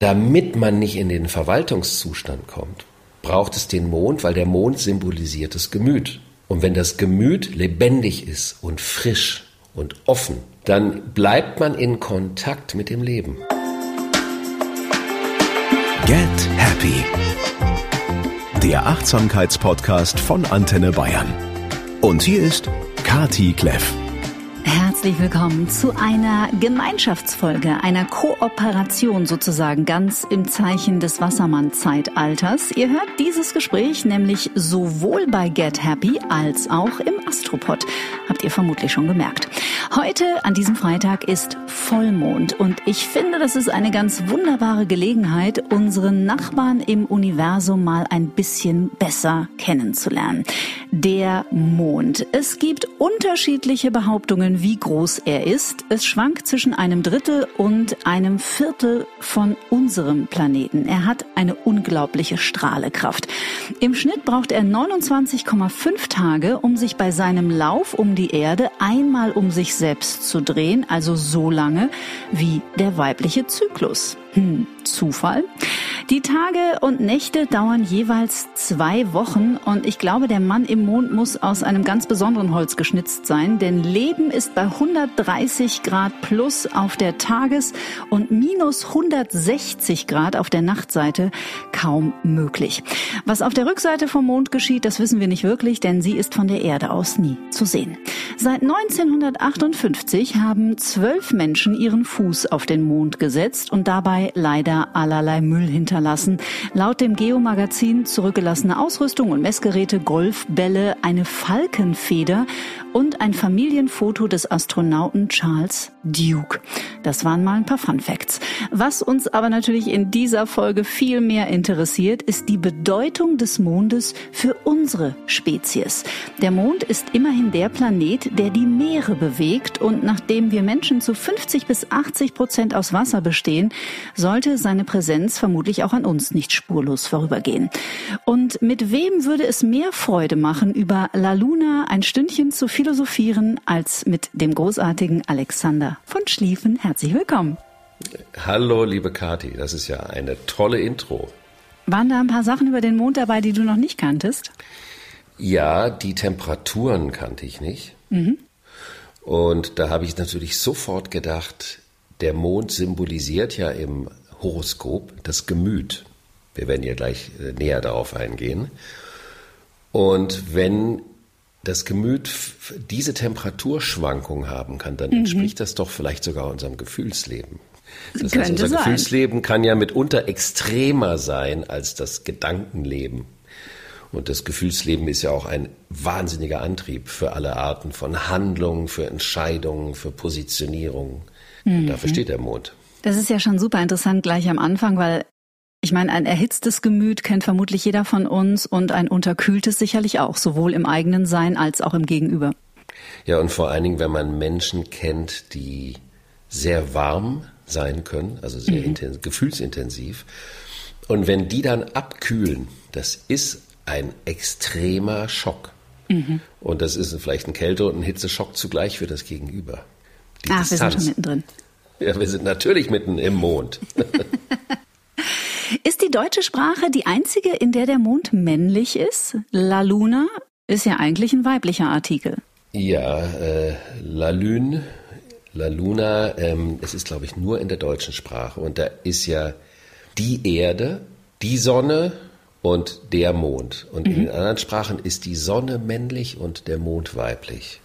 Damit man nicht in den Verwaltungszustand kommt, braucht es den Mond, weil der Mond symbolisiert das Gemüt. Und wenn das Gemüt lebendig ist und frisch und offen, dann bleibt man in Kontakt mit dem Leben. Get Happy. Der Achtsamkeitspodcast von Antenne Bayern. Und hier ist Kati Kleff. Herzlich willkommen zu einer Gemeinschaftsfolge, einer Kooperation sozusagen ganz im Zeichen des Wassermann-Zeitalters. Ihr hört dieses Gespräch nämlich sowohl bei Get Happy als auch im Astropod. Habt ihr vermutlich schon gemerkt. Heute an diesem Freitag ist Vollmond und ich finde, das ist eine ganz wunderbare Gelegenheit, unseren Nachbarn im Universum mal ein bisschen besser kennenzulernen. Der Mond. Es gibt unterschiedliche Behauptungen, wie groß er ist. Es schwankt zwischen einem Drittel und einem Viertel von unserem Planeten. Er hat eine unglaubliche Strahlekraft. Im Schnitt braucht er 29,5 Tage, um sich bei seinem Lauf um die Erde einmal um sich selbst zu drehen, also so lange wie der weibliche Zyklus. Hm, Zufall? Die Tage und Nächte dauern jeweils zwei Wochen und ich glaube, der Mann im Mond muss aus einem ganz besonderen Holz geschnitzt sein, denn Leben ist bei 130 Grad plus auf der Tages- und minus 160 Grad auf der Nachtseite kaum möglich. Was auf der Rückseite vom Mond geschieht, das wissen wir nicht wirklich, denn sie ist von der Erde aus nie zu sehen. Seit 1958 haben zwölf Menschen ihren Fuß auf den Mond gesetzt und dabei leider allerlei Müll hinterlassen. Laut dem Geo-Magazin zurückgelassene Ausrüstung und Messgeräte, Golfbälle, eine Falkenfeder und ein Familienfoto des Astronauten Charles Duke. Das waren mal ein paar Fun Facts. Was uns aber natürlich in dieser Folge viel mehr interessiert, ist die Bedeutung des Mondes für unsere Spezies. Der Mond ist immerhin der Planet, der die Meere bewegt und nachdem wir Menschen zu 50 bis 80 Prozent aus Wasser bestehen, sollte seine Präsenz vermutlich auch an uns nicht spurlos vorübergehen. Und mit wem würde es mehr Freude machen, über La Luna ein Stündchen zu philosophieren, als mit dem großartigen Alexander von Schlieffen? Herzlich willkommen. Hallo, liebe Kathi, das ist ja eine tolle Intro. Waren da ein paar Sachen über den Mond dabei, die du noch nicht kanntest? Ja, die Temperaturen kannte ich nicht. Mhm. Und da habe ich natürlich sofort gedacht, der Mond symbolisiert ja im Horoskop das Gemüt. Wir werden ja gleich äh, näher darauf eingehen. Und wenn das Gemüt diese Temperaturschwankung haben kann, dann mhm. entspricht das doch vielleicht sogar unserem Gefühlsleben. Das heißt, unser sein. Gefühlsleben kann ja mitunter extremer sein als das Gedankenleben. Und das Gefühlsleben ist ja auch ein wahnsinniger Antrieb für alle Arten von Handlungen, für Entscheidungen, für Positionierungen. Mhm. Dafür steht der Mond. Das ist ja schon super interessant gleich am Anfang, weil ich meine, ein erhitztes Gemüt kennt vermutlich jeder von uns und ein unterkühltes sicherlich auch, sowohl im eigenen Sein als auch im Gegenüber. Ja, und vor allen Dingen, wenn man Menschen kennt, die sehr warm sein können, also sehr mhm. gefühlsintensiv. Und wenn die dann abkühlen, das ist ein extremer Schock. Mhm. Und das ist vielleicht ein Kälte- und ein Hitzeschock zugleich für das Gegenüber. Die Ach, Distanz. wir sind schon mittendrin. Ja, wir sind natürlich mitten im Mond. die deutsche Sprache die einzige, in der der Mond männlich ist? La Luna ist ja eigentlich ein weiblicher Artikel. Ja, äh, La Lune, La Luna, ähm, es ist, glaube ich, nur in der deutschen Sprache. Und da ist ja die Erde, die Sonne und der Mond. Und mhm. in den anderen Sprachen ist die Sonne männlich und der Mond weiblich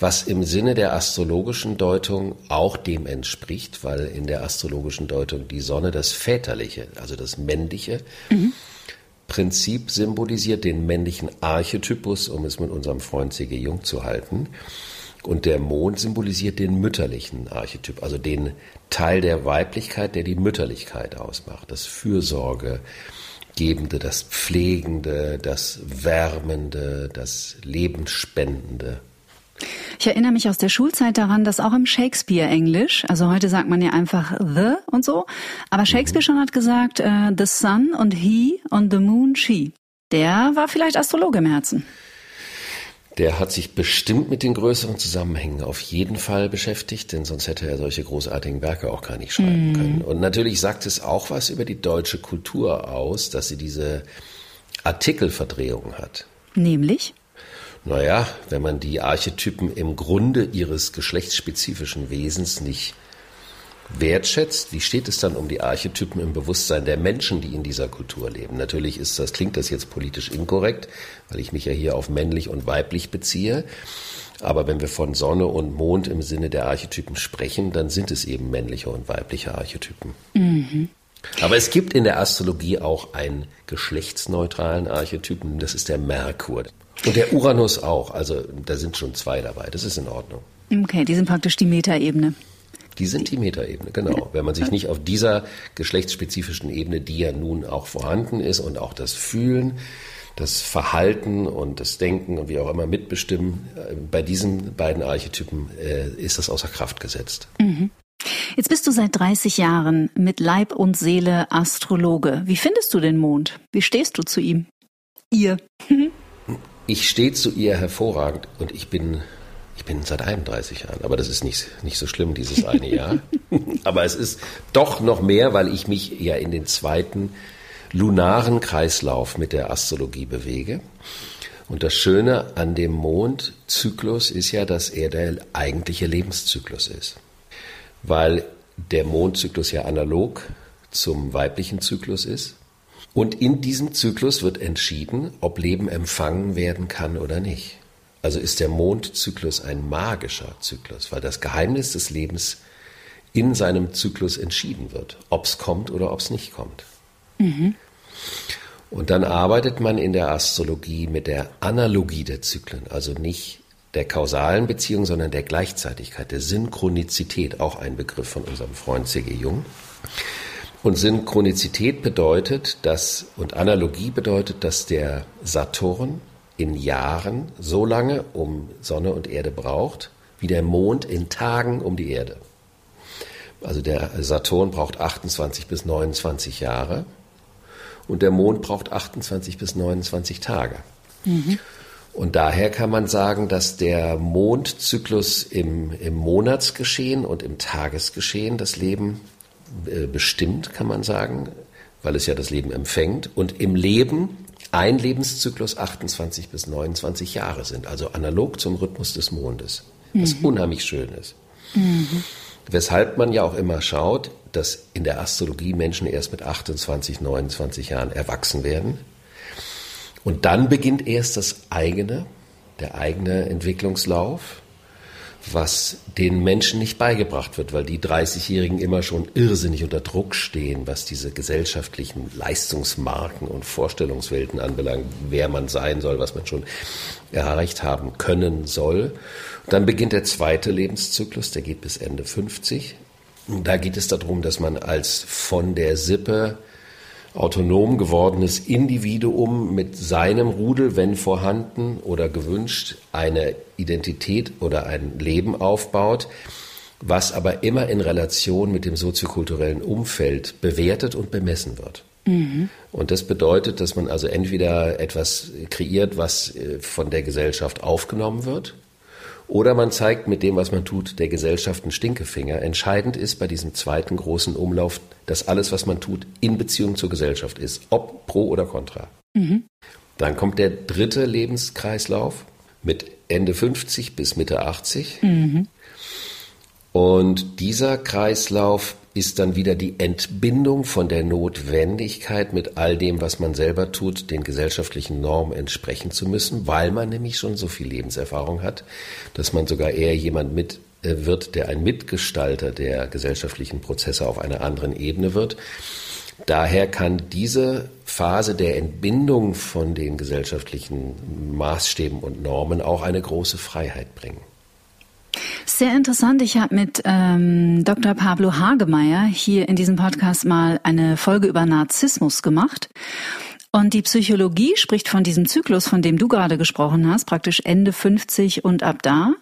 was im Sinne der astrologischen Deutung auch dem entspricht, weil in der astrologischen Deutung die Sonne das Väterliche, also das Männliche, mhm. Prinzip symbolisiert, den männlichen Archetypus, um es mit unserem Freund C.G. Jung zu halten. Und der Mond symbolisiert den mütterlichen Archetyp, also den Teil der Weiblichkeit, der die Mütterlichkeit ausmacht, das Fürsorgegebende, das Pflegende, das Wärmende, das Lebensspendende. Ich erinnere mich aus der Schulzeit daran, dass auch im Shakespeare-Englisch, also heute sagt man ja einfach the und so, aber Shakespeare schon hat gesagt, uh, the sun und he und the moon she. Der war vielleicht Astrologe im Herzen. Der hat sich bestimmt mit den größeren Zusammenhängen auf jeden Fall beschäftigt, denn sonst hätte er solche großartigen Werke auch gar nicht schreiben mm. können. Und natürlich sagt es auch was über die deutsche Kultur aus, dass sie diese Artikelverdrehung hat. Nämlich? Naja, wenn man die Archetypen im Grunde ihres geschlechtsspezifischen Wesens nicht wertschätzt, wie steht es dann um die Archetypen im Bewusstsein der Menschen, die in dieser Kultur leben? Natürlich ist das, klingt das jetzt politisch inkorrekt, weil ich mich ja hier auf männlich und weiblich beziehe. Aber wenn wir von Sonne und Mond im Sinne der Archetypen sprechen, dann sind es eben männliche und weibliche Archetypen. Mhm. Aber es gibt in der Astrologie auch einen geschlechtsneutralen Archetypen, das ist der Merkur. Und der Uranus auch, also da sind schon zwei dabei, das ist in Ordnung. Okay, die sind praktisch die Metaebene. Die sind die Metaebene, genau. Wenn man sich nicht auf dieser geschlechtsspezifischen Ebene, die ja nun auch vorhanden ist und auch das Fühlen, das Verhalten und das Denken und wie auch immer mitbestimmen, äh, bei diesen beiden Archetypen äh, ist das außer Kraft gesetzt. Mhm. Jetzt bist du seit 30 Jahren mit Leib und Seele Astrologe. Wie findest du den Mond? Wie stehst du zu ihm? Ihr. ich stehe zu ihr hervorragend und ich bin, ich bin seit 31 Jahren, aber das ist nicht, nicht so schlimm, dieses eine Jahr. aber es ist doch noch mehr, weil ich mich ja in den zweiten lunaren Kreislauf mit der Astrologie bewege. Und das Schöne an dem Mondzyklus ist ja, dass er der eigentliche Lebenszyklus ist weil der Mondzyklus ja analog zum weiblichen Zyklus ist. Und in diesem Zyklus wird entschieden, ob Leben empfangen werden kann oder nicht. Also ist der Mondzyklus ein magischer Zyklus, weil das Geheimnis des Lebens in seinem Zyklus entschieden wird, ob es kommt oder ob es nicht kommt. Mhm. Und dann arbeitet man in der Astrologie mit der Analogie der Zyklen, also nicht der kausalen Beziehung, sondern der Gleichzeitigkeit, der Synchronizität, auch ein Begriff von unserem Freund C.G. Jung. Und Synchronizität bedeutet, dass, und Analogie bedeutet, dass der Saturn in Jahren so lange um Sonne und Erde braucht, wie der Mond in Tagen um die Erde. Also der Saturn braucht 28 bis 29 Jahre und der Mond braucht 28 bis 29 Tage. Mhm. Und daher kann man sagen, dass der Mondzyklus im, im Monatsgeschehen und im Tagesgeschehen das Leben bestimmt, kann man sagen, weil es ja das Leben empfängt. Und im Leben ein Lebenszyklus 28 bis 29 Jahre sind, also analog zum Rhythmus des Mondes, was mhm. unheimlich schön ist. Mhm. Weshalb man ja auch immer schaut, dass in der Astrologie Menschen erst mit 28, 29 Jahren erwachsen werden und dann beginnt erst das eigene, der eigene Entwicklungslauf, was den Menschen nicht beigebracht wird, weil die 30-Jährigen immer schon irrsinnig unter Druck stehen, was diese gesellschaftlichen Leistungsmarken und Vorstellungswelten anbelangt, wer man sein soll, was man schon erreicht haben können soll. dann beginnt der zweite Lebenszyklus, der geht bis Ende 50. Und da geht es darum, dass man als von der Sippe autonom gewordenes Individuum mit seinem Rudel, wenn vorhanden oder gewünscht, eine Identität oder ein Leben aufbaut, was aber immer in Relation mit dem soziokulturellen Umfeld bewertet und bemessen wird. Mhm. Und das bedeutet, dass man also entweder etwas kreiert, was äh, von der Gesellschaft aufgenommen wird, oder man zeigt mit dem, was man tut, der Gesellschaft einen Stinkefinger. Entscheidend ist bei diesem zweiten großen Umlauf, dass alles, was man tut, in Beziehung zur Gesellschaft ist, ob pro oder contra. Mhm. Dann kommt der dritte Lebenskreislauf mit Ende 50 bis Mitte 80. Mhm. Und dieser Kreislauf ist dann wieder die Entbindung von der Notwendigkeit, mit all dem, was man selber tut, den gesellschaftlichen Normen entsprechen zu müssen, weil man nämlich schon so viel Lebenserfahrung hat, dass man sogar eher jemand mit äh, wird, der ein Mitgestalter der gesellschaftlichen Prozesse auf einer anderen Ebene wird. Daher kann diese Phase der Entbindung von den gesellschaftlichen Maßstäben und Normen auch eine große Freiheit bringen. Sehr interessant. Ich habe mit ähm, Dr. Pablo Hagemeyer hier in diesem Podcast mal eine Folge über Narzissmus gemacht. Und die Psychologie spricht von diesem Zyklus, von dem du gerade gesprochen hast, praktisch Ende 50 und ab da,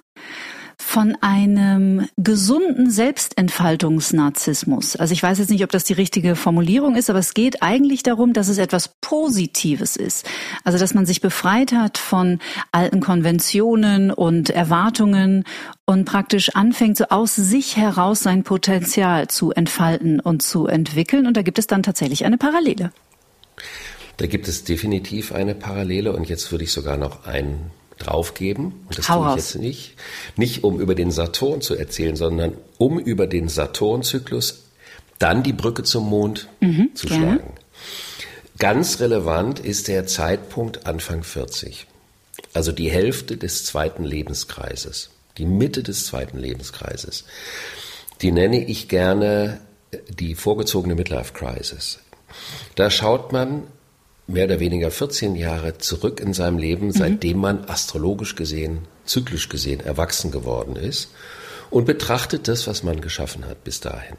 von einem gesunden Selbstentfaltungsnarzissmus. Also ich weiß jetzt nicht, ob das die richtige Formulierung ist, aber es geht eigentlich darum, dass es etwas Positives ist. Also dass man sich befreit hat von alten Konventionen und Erwartungen und praktisch anfängt, so aus sich heraus sein Potenzial zu entfalten und zu entwickeln. Und da gibt es dann tatsächlich eine Parallele. Da gibt es definitiv eine Parallele und jetzt würde ich sogar noch einen draufgeben. Und das Hau tue ich jetzt nicht. Nicht um über den Saturn zu erzählen, sondern um über den Saturnzyklus dann die Brücke zum Mond zu gerne. schlagen. Ganz relevant ist der Zeitpunkt Anfang 40. Also die Hälfte des zweiten Lebenskreises. Die Mitte des zweiten Lebenskreises. Die nenne ich gerne die vorgezogene Midlife Crisis. Da schaut man mehr oder weniger 14 Jahre zurück in seinem Leben, seitdem man astrologisch gesehen, zyklisch gesehen erwachsen geworden ist und betrachtet das, was man geschaffen hat bis dahin.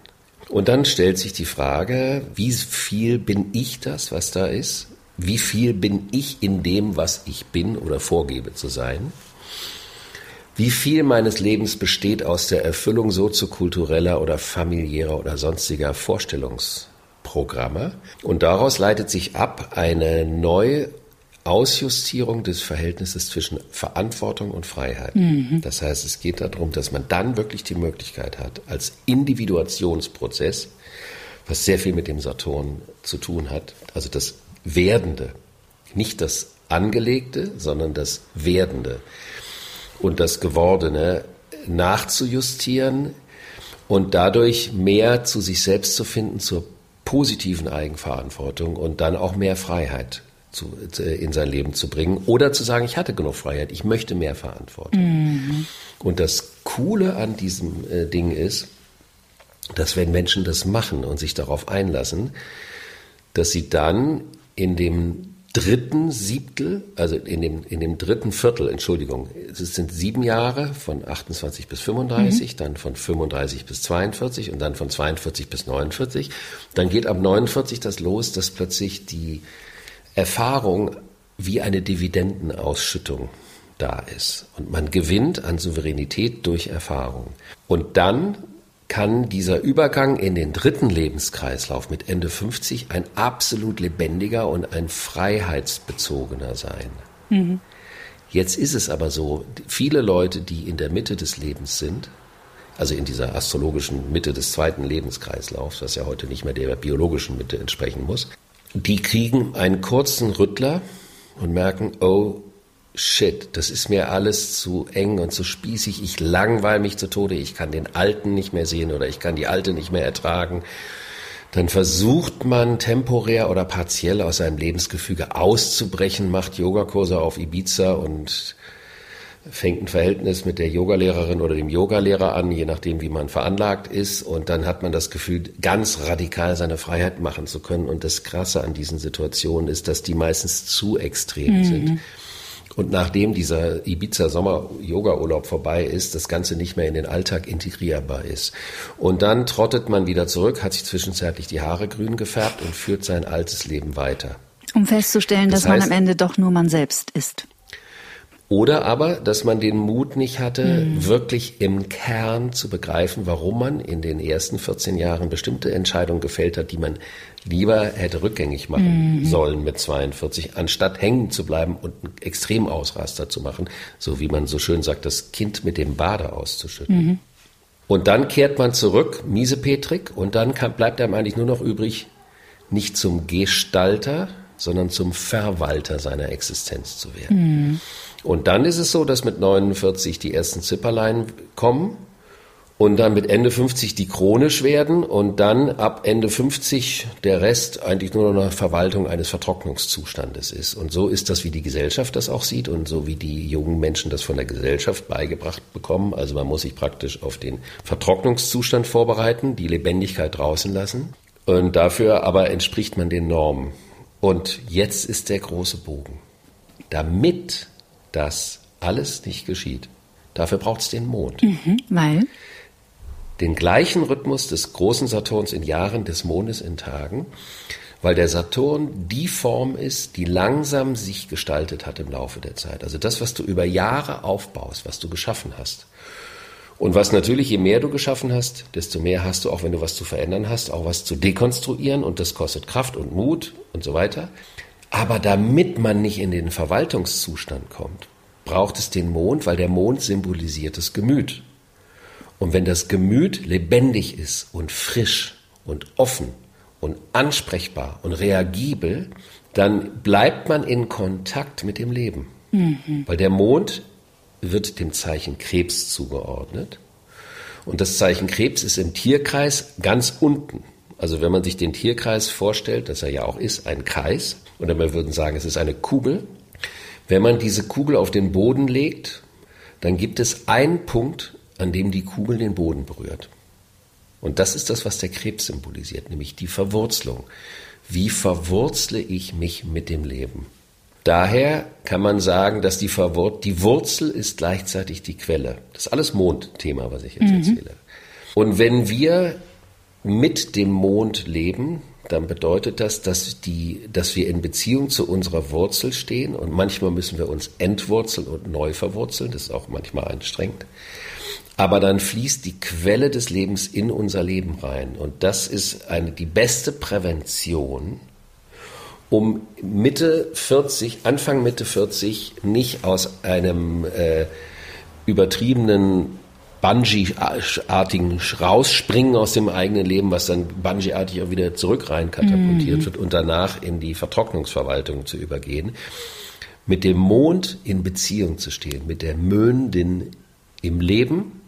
Und dann stellt sich die Frage, wie viel bin ich das, was da ist? Wie viel bin ich in dem, was ich bin oder vorgebe zu sein? Wie viel meines Lebens besteht aus der Erfüllung soziokultureller oder familiärer oder sonstiger Vorstellungsprogramme? Und daraus leitet sich ab eine neue Ausjustierung des Verhältnisses zwischen Verantwortung und Freiheit. Das heißt, es geht darum, dass man dann wirklich die Möglichkeit hat, als Individuationsprozess, was sehr viel mit dem Saturn zu tun hat, also das Werdende, nicht das Angelegte, sondern das Werdende und das Gewordene nachzujustieren und dadurch mehr zu sich selbst zu finden, zur positiven Eigenverantwortung und dann auch mehr Freiheit zu, in sein Leben zu bringen oder zu sagen, ich hatte genug Freiheit, ich möchte mehr Verantwortung. Und das Coole an diesem äh, Ding ist, dass wenn Menschen das machen und sich darauf einlassen, dass sie dann in dem dritten Siebtel, also in dem, in dem dritten Viertel, Entschuldigung, es sind sieben Jahre von 28 bis 35, dann von 35 bis 42 und dann von 42 bis 49. Dann geht ab 49 das los, dass plötzlich die Erfahrung wie eine Dividendenausschüttung da ist. Und man gewinnt an Souveränität durch Erfahrung. Und dann kann dieser Übergang in den dritten Lebenskreislauf mit Ende 50 ein absolut lebendiger und ein freiheitsbezogener sein. Jetzt ist es aber so, viele Leute, die in der Mitte des Lebens sind, also in dieser astrologischen Mitte des zweiten Lebenskreislaufs, was ja heute nicht mehr der biologischen Mitte entsprechen muss, die kriegen einen kurzen Rüttler und merken, oh shit, das ist mir alles zu eng und zu spießig, ich langweile mich zu Tode, ich kann den Alten nicht mehr sehen oder ich kann die Alte nicht mehr ertragen. Dann versucht man temporär oder partiell aus seinem Lebensgefüge auszubrechen, macht Yogakurse auf Ibiza und fängt ein Verhältnis mit der Yogalehrerin oder dem Yogalehrer an, je nachdem, wie man veranlagt ist. Und dann hat man das Gefühl, ganz radikal seine Freiheit machen zu können. Und das Krasse an diesen Situationen ist, dass die meistens zu extrem sind. Und nachdem dieser Ibiza-Sommer-Yoga-Urlaub vorbei ist, das Ganze nicht mehr in den Alltag integrierbar ist. Und dann trottet man wieder zurück, hat sich zwischenzeitlich die Haare grün gefärbt und führt sein altes Leben weiter. Um festzustellen, Das dass man heißt- am Ende doch nur man selbst ist. Oder aber, dass man den Mut nicht hatte, wirklich im Kern zu begreifen, warum man in den ersten 14 Jahren bestimmte Entscheidungen gefällt hat, die man lieber hätte rückgängig machen sollen mit 42, anstatt hängen zu bleiben und einen Extremausraster zu machen, so wie man so schön sagt, das Kind mit dem Bade auszuschütten. Und dann kehrt man zurück, miesepetrig, und dann kann, bleibt einem eigentlich nur noch übrig, nicht zum Gestalter, sondern zum Verwalter seiner Existenz zu werden. Und dann ist es so, dass mit 49 die ersten Zipperlein kommen und dann mit Ende 50 die chronisch werden und dann ab Ende 50 der Rest eigentlich nur noch eine Verwaltung eines Vertrocknungszustandes ist. Und so ist das, wie die Gesellschaft das auch sieht und so wie die jungen Menschen das von der Gesellschaft beigebracht bekommen. Also man muss sich praktisch auf den Vertrocknungszustand vorbereiten, die Lebendigkeit draußen lassen. Und dafür aber entspricht man den Normen. Und jetzt ist der große Bogen. Damit das alles nicht geschieht, dafür braucht es den Mond. Weil? Den gleichen Rhythmus des großen Saturns in Jahren, des Mondes in Tagen, weil der Saturn die Form ist, die langsam sich gestaltet hat im Laufe der Zeit. Also das, was du über Jahre aufbaust, was du geschaffen hast. Und was natürlich, je mehr du geschaffen hast, desto mehr hast du, auch wenn du was zu verändern hast, auch was zu dekonstruieren und das kostet Kraft und Mut und so weiter. Aber damit man nicht in den Verwaltungszustand kommt, braucht es den Mond, weil der Mond symbolisiert das Gemüt. Und wenn das Gemüt lebendig ist und frisch und offen und ansprechbar und reagibel, dann bleibt man in Kontakt mit dem Leben. Mhm. Weil der Mond wird dem Zeichen Krebs zugeordnet. Und das Zeichen Krebs ist im Tierkreis ganz unten. Also wenn man sich den Tierkreis vorstellt, dass er ja auch ist, ein Kreis, oder wir würden sagen, es ist eine Kugel. Wenn man diese Kugel auf den Boden legt, dann gibt es einen Punkt, an dem die Kugel den Boden berührt. Und das ist das, was der Krebs symbolisiert, nämlich die Verwurzelung. Wie verwurzle ich mich mit dem Leben? Daher kann man sagen, dass die, Verwur die Wurzel ist gleichzeitig die Quelle. Das ist alles Mondthema, was ich jetzt mhm. erzähle. Und wenn wir mit dem Mond leben, dann bedeutet das, dass, die, dass wir in Beziehung zu unserer Wurzel stehen und manchmal müssen wir uns entwurzeln und neu verwurzeln. Das ist auch manchmal anstrengend. Aber dann fließt die Quelle des Lebens in unser Leben rein. Und das ist eine, die beste Prävention um Mitte 40, Anfang Mitte 40 nicht aus einem äh, übertriebenen Bungee-artigen Rausspringen aus dem eigenen Leben, was dann Bungee-artig auch wieder zurück rein katapultiert mhm. wird und danach in die Vertrocknungsverwaltung zu übergehen, mit dem Mond in Beziehung zu stehen, mit der Möndin im Leben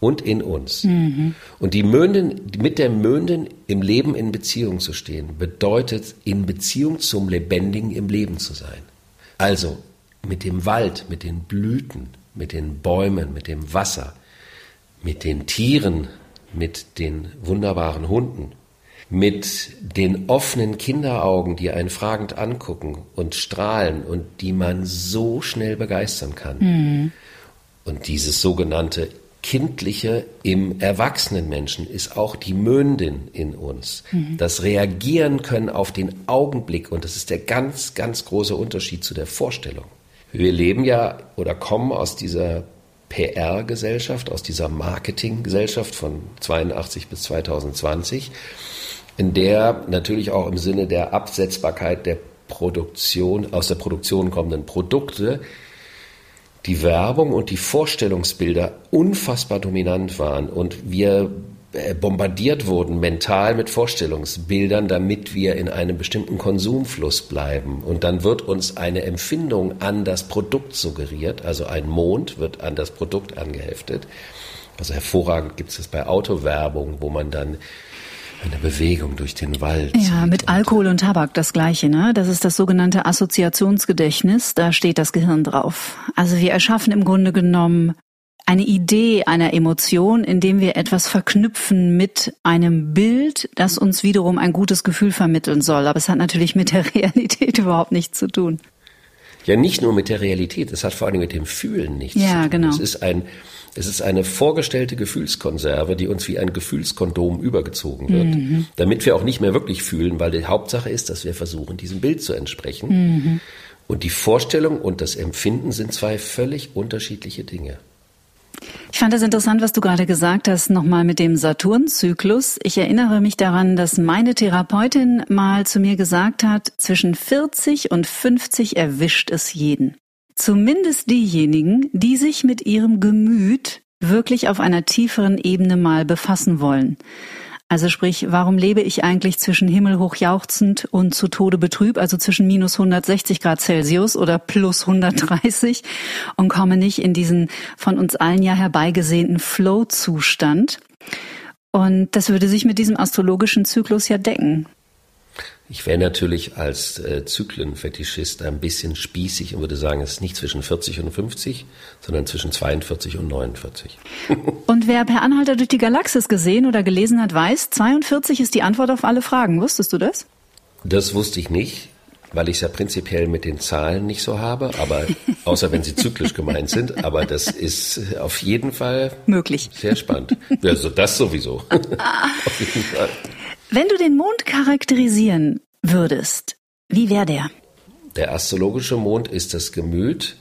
und in uns. Mhm. Und die Möndin, mit der Möndin im Leben in Beziehung zu stehen, bedeutet in Beziehung zum Lebendigen im Leben zu sein. Also mit dem Wald, mit den Blüten, mit den Bäumen, mit dem Wasser, mit den Tieren, mit den wunderbaren Hunden, mit den offenen Kinderaugen, die einen fragend angucken und strahlen und die man so schnell begeistern kann. Mhm. Und dieses sogenannte Kindliche im erwachsenen Menschen ist auch die Möndin in uns. Mhm. Das Reagieren können auf den Augenblick und das ist der ganz, ganz große Unterschied zu der Vorstellung. Wir leben ja oder kommen aus dieser PR-Gesellschaft, aus dieser Marketing-Gesellschaft von 82 bis 2020, in der natürlich auch im Sinne der Absetzbarkeit der Produktion, aus der Produktion kommenden Produkte die Werbung und die Vorstellungsbilder unfassbar dominant waren. Und wir bombardiert wurden mental mit Vorstellungsbildern, damit wir in einem bestimmten Konsumfluss bleiben. Und dann wird uns eine Empfindung an das Produkt suggeriert, also ein Mond wird an das Produkt angeheftet. Also hervorragend gibt es das bei Autowerbung, wo man dann eine Bewegung durch den Wald. Ja, mit Alkohol und Tabak das gleiche, ne? Das ist das sogenannte Assoziationsgedächtnis, da steht das Gehirn drauf. Also wir erschaffen im Grunde genommen eine Idee einer Emotion, indem wir etwas verknüpfen mit einem Bild, das uns wiederum ein gutes Gefühl vermitteln soll. Aber es hat natürlich mit der Realität überhaupt nichts zu tun. Ja, nicht nur mit der Realität, es hat vor allem mit dem Fühlen nichts ja, zu tun. Genau. Es ist ein es ist eine vorgestellte Gefühlskonserve, die uns wie ein Gefühlskondom übergezogen wird, mhm. damit wir auch nicht mehr wirklich fühlen, weil die Hauptsache ist, dass wir versuchen, diesem Bild zu entsprechen. Mhm. Und die Vorstellung und das Empfinden sind zwei völlig unterschiedliche Dinge. Ich fand das interessant, was du gerade gesagt hast, nochmal mit dem Saturnzyklus. Ich erinnere mich daran, dass meine Therapeutin mal zu mir gesagt hat, zwischen 40 und 50 erwischt es jeden. Zumindest diejenigen, die sich mit ihrem Gemüt wirklich auf einer tieferen Ebene mal befassen wollen. Also sprich, warum lebe ich eigentlich zwischen himmelhoch jauchzend und zu Tode betrübt, also zwischen minus 160 Grad Celsius oder plus 130 und komme nicht in diesen von uns allen ja herbeigesehnten Flow-Zustand? Und das würde sich mit diesem astrologischen Zyklus ja decken. Ich wäre natürlich als äh, Zyklenfetischist ein bisschen spießig und würde sagen, es ist nicht zwischen 40 und 50, sondern zwischen 42 und 49. und wer per Anhalter durch die Galaxis gesehen oder gelesen hat, weiß, 42 ist die Antwort auf alle Fragen. Wusstest du das? Das wusste ich nicht, weil ich es ja prinzipiell mit den Zahlen nicht so habe, aber außer wenn sie zyklisch gemeint sind. Aber das ist auf jeden Fall möglich. Sehr spannend. Also das sowieso. auf jeden Fall. Wenn du den Mond charakterisieren würdest, wie wäre der? Der astrologische Mond ist das Gemüt,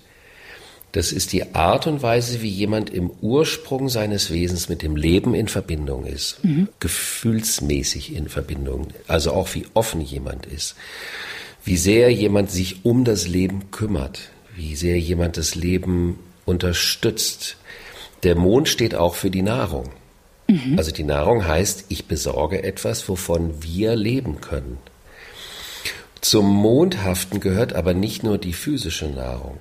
Das ist die Art und Weise, wie jemand im Ursprung seines Wesens mit dem Leben in Verbindung ist, mhm. gefühlsmäßig in Verbindung, also auch wie offen jemand ist, wie sehr jemand sich um das Leben kümmert, wie sehr jemand das Leben unterstützt. Der Mond steht auch für die Nahrung. Mhm. Also die Nahrung heißt, ich besorge etwas, wovon wir leben können. Zum Mondhaften gehört aber nicht nur die physische Nahrung.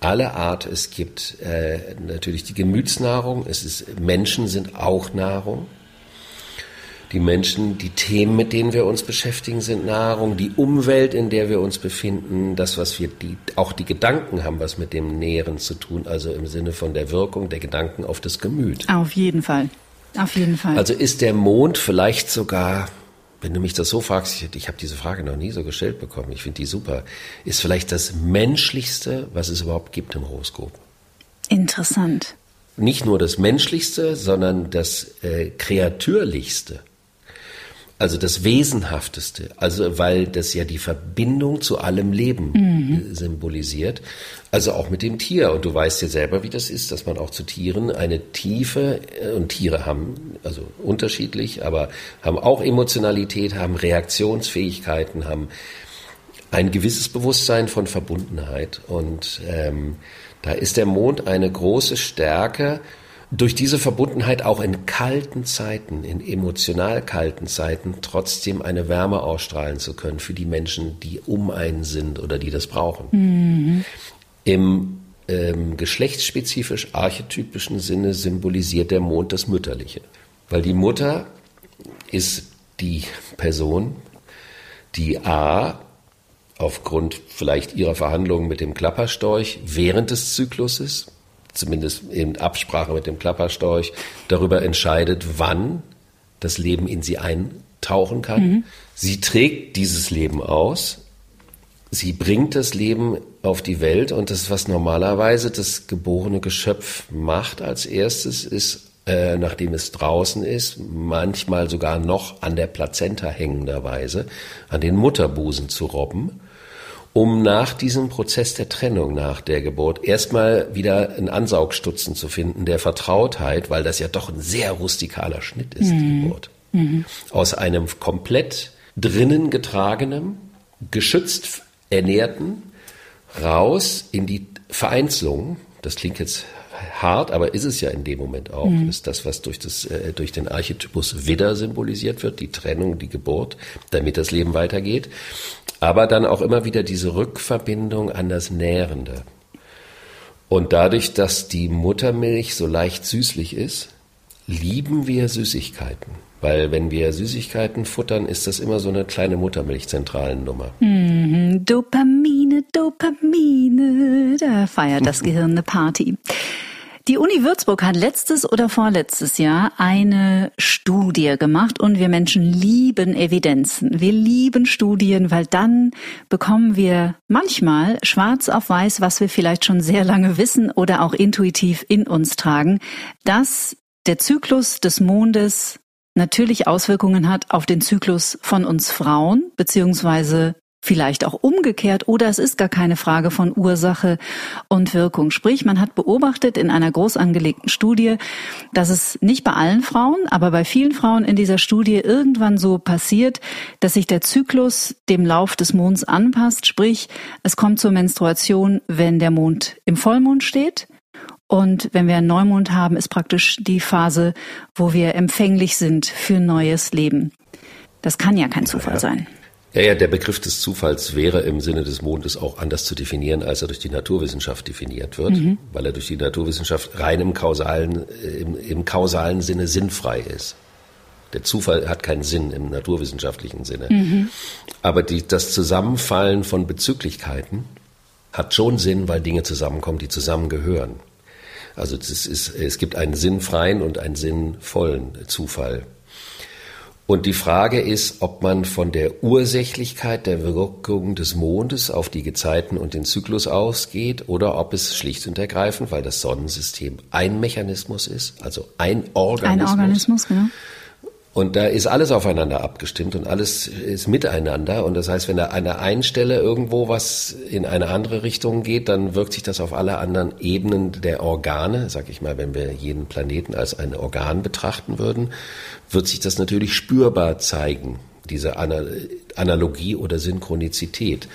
Alle Art, es gibt äh, natürlich die Gemütsnahrung, es ist, Menschen sind auch Nahrung. Die Menschen, die Themen, mit denen wir uns beschäftigen, sind Nahrung. Die Umwelt, in der wir uns befinden, das, was wir, die, auch die Gedanken haben was mit dem Nähren zu tun, also im Sinne von der Wirkung der Gedanken auf das Gemüt. Auf jeden Fall. Auf jeden Fall. Also ist der Mond vielleicht sogar wenn du mich das so fragst, ich, ich habe diese Frage noch nie so gestellt bekommen, ich finde die super, ist vielleicht das Menschlichste, was es überhaupt gibt im Horoskop. Interessant. Nicht nur das Menschlichste, sondern das äh, Kreatürlichste. Also das Wesenhafteste, also weil das ja die Verbindung zu allem Leben mhm. symbolisiert, also auch mit dem Tier. Und du weißt ja selber, wie das ist, dass man auch zu Tieren eine Tiefe, äh, und Tiere haben, also unterschiedlich, aber haben auch Emotionalität, haben Reaktionsfähigkeiten, haben ein gewisses Bewusstsein von Verbundenheit. Und ähm, da ist der Mond eine große Stärke, durch diese Verbundenheit auch in kalten Zeiten, in emotional kalten Zeiten, trotzdem eine Wärme ausstrahlen zu können für die Menschen, die um einen sind oder die das brauchen. Mhm. Im ähm, geschlechtsspezifisch archetypischen Sinne symbolisiert der Mond das Mütterliche. Weil die Mutter ist die Person, die A aufgrund vielleicht ihrer Verhandlungen mit dem Klapperstorch während des Zykluses zumindest in Absprache mit dem Klapperstorch, darüber entscheidet, wann das Leben in sie eintauchen kann. Mhm. Sie trägt dieses Leben aus. Sie bringt das Leben auf die Welt und das, was normalerweise das geborene Geschöpf macht als erstes, ist, äh, nachdem es draußen ist, manchmal sogar noch an der Plazenta hängenderweise, an den Mutterbusen zu robben um nach diesem Prozess der Trennung nach der Geburt erstmal wieder einen Ansaugstutzen zu finden der Vertrautheit, weil das ja doch ein sehr rustikaler Schnitt ist, mhm. die Geburt. Mhm. Aus einem komplett drinnen getragenen, geschützt ernährten, raus in die Vereinzelung. Das klingt jetzt hart, aber ist es ja in dem Moment auch. Mhm. Ist das, was durch, das, äh, durch den Archetypus Widder symbolisiert wird, die Trennung, die Geburt, damit das Leben weitergeht. Aber dann auch immer wieder diese Rückverbindung an das Nährende. Und dadurch, dass die Muttermilch so leicht süßlich ist, lieben wir Süßigkeiten. Weil wenn wir Süßigkeiten futtern, ist das immer so eine kleine Muttermilchzentralennummer. Mhm. Dopamine, Dopamine, da feiert das Gehirn eine Party. Die Uni Würzburg hat letztes oder vorletztes Jahr eine Studie gemacht und wir Menschen lieben Evidenzen. Wir lieben Studien, weil dann bekommen wir manchmal schwarz auf weiß, was wir vielleicht schon sehr lange wissen oder auch intuitiv in uns tragen, dass der Zyklus des Mondes natürlich Auswirkungen hat auf den Zyklus von uns Frauen, beziehungsweise vielleicht auch umgekehrt oder es ist gar keine Frage von Ursache und Wirkung. Sprich, man hat beobachtet in einer groß angelegten Studie, dass es nicht bei allen Frauen, aber bei vielen Frauen in dieser Studie irgendwann so passiert, dass sich der Zyklus dem Lauf des Monds anpasst. Sprich, es kommt zur Menstruation, wenn der Mond im Vollmond steht. Und wenn wir einen Neumond haben, ist praktisch die Phase, wo wir empfänglich sind für neues Leben. Das kann ja kein Zufall sein. Ja, ja, der Begriff des Zufalls wäre im Sinne des Mondes auch anders zu definieren, als er durch die Naturwissenschaft definiert wird, mhm. weil er durch die Naturwissenschaft rein im kausalen, äh, im, im kausalen Sinne sinnfrei ist. Der Zufall hat keinen Sinn im naturwissenschaftlichen Sinne. Mhm. Aber die, das Zusammenfallen von Bezüglichkeiten hat schon Sinn, weil Dinge zusammenkommen, die zusammengehören. Also ist, es gibt einen sinnfreien und einen sinnvollen Zufall. Und die Frage ist, ob man von der Ursächlichkeit der Wirkung des Mondes auf die Gezeiten und den Zyklus ausgeht oder ob es schlicht und ergreifend, weil das Sonnensystem ein Mechanismus ist, also ein Organismus. Ein Organismus, genau. Und da ist alles aufeinander abgestimmt und alles ist miteinander. Und das heißt, wenn da an der Stelle irgendwo was in eine andere Richtung geht, dann wirkt sich das auf alle anderen Ebenen der Organe, sag ich mal, wenn wir jeden Planeten als ein Organ betrachten würden, wird sich das natürlich spürbar zeigen, diese Analogie oder Synchronizität.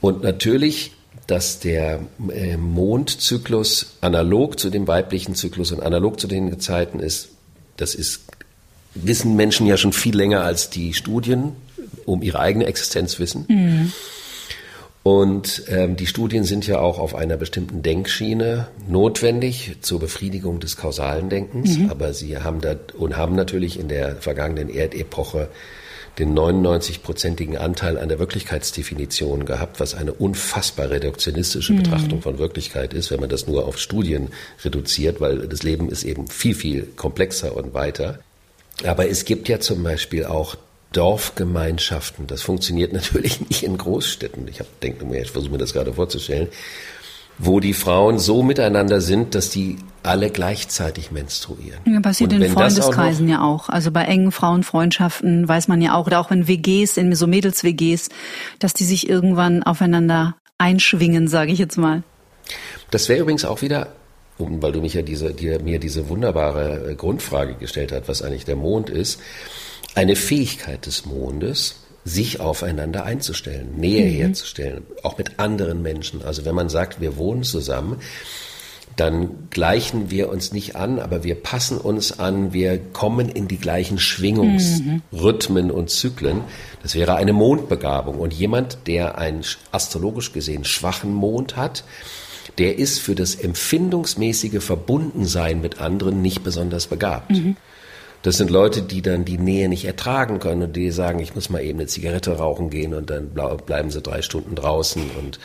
Und natürlich dass der äh, Mondzyklus analog zu dem weiblichen Zyklus und analog zu den Gezeiten ist, das ist wissen Menschen ja schon viel länger als die Studien um ihre eigene Existenz wissen. Mhm. Und ähm, die Studien sind ja auch auf einer bestimmten Denkschiene notwendig zur Befriedigung des kausalen Denkens. Mhm. Aber sie haben da und haben natürlich in der vergangenen Erdepoche den 99-prozentigen Anteil an der Wirklichkeitsdefinition gehabt, was eine unfassbar reduktionistische mhm. Betrachtung von Wirklichkeit ist, wenn man das nur auf Studien reduziert, weil das Leben ist eben viel, viel komplexer und weiter. Aber es gibt ja zum Beispiel auch Dorfgemeinschaften. Das funktioniert natürlich nicht in Großstädten. Ich denke mir, ich versuche mir das gerade vorzustellen, wo die Frauen so miteinander sind, dass die alle gleichzeitig menstruieren. Ja, passiert in Freundeskreisen auch ja auch. Also bei engen Frauenfreundschaften weiß man ja auch, oder auch in WGs, in so Mädels-WGs, dass die sich irgendwann aufeinander einschwingen, sage ich jetzt mal. Das wäre übrigens auch wieder weil du mich ja diese, dir, mir diese wunderbare äh, Grundfrage gestellt hast, was eigentlich der Mond ist, eine Fähigkeit des Mondes, sich aufeinander einzustellen, Nähe mhm. herzustellen, auch mit anderen Menschen. Also wenn man sagt, wir wohnen zusammen, dann gleichen wir uns nicht an, aber wir passen uns an, wir kommen in die gleichen Schwingungsrhythmen mhm. und Zyklen. Das wäre eine Mondbegabung. Und jemand, der einen astrologisch gesehen schwachen Mond hat, der ist für das empfindungsmäßige Verbundensein mit anderen nicht besonders begabt. Mhm. Das sind Leute, die dann die Nähe nicht ertragen können und die sagen, ich muss mal eben eine Zigarette rauchen gehen und dann bleiben sie drei Stunden draußen und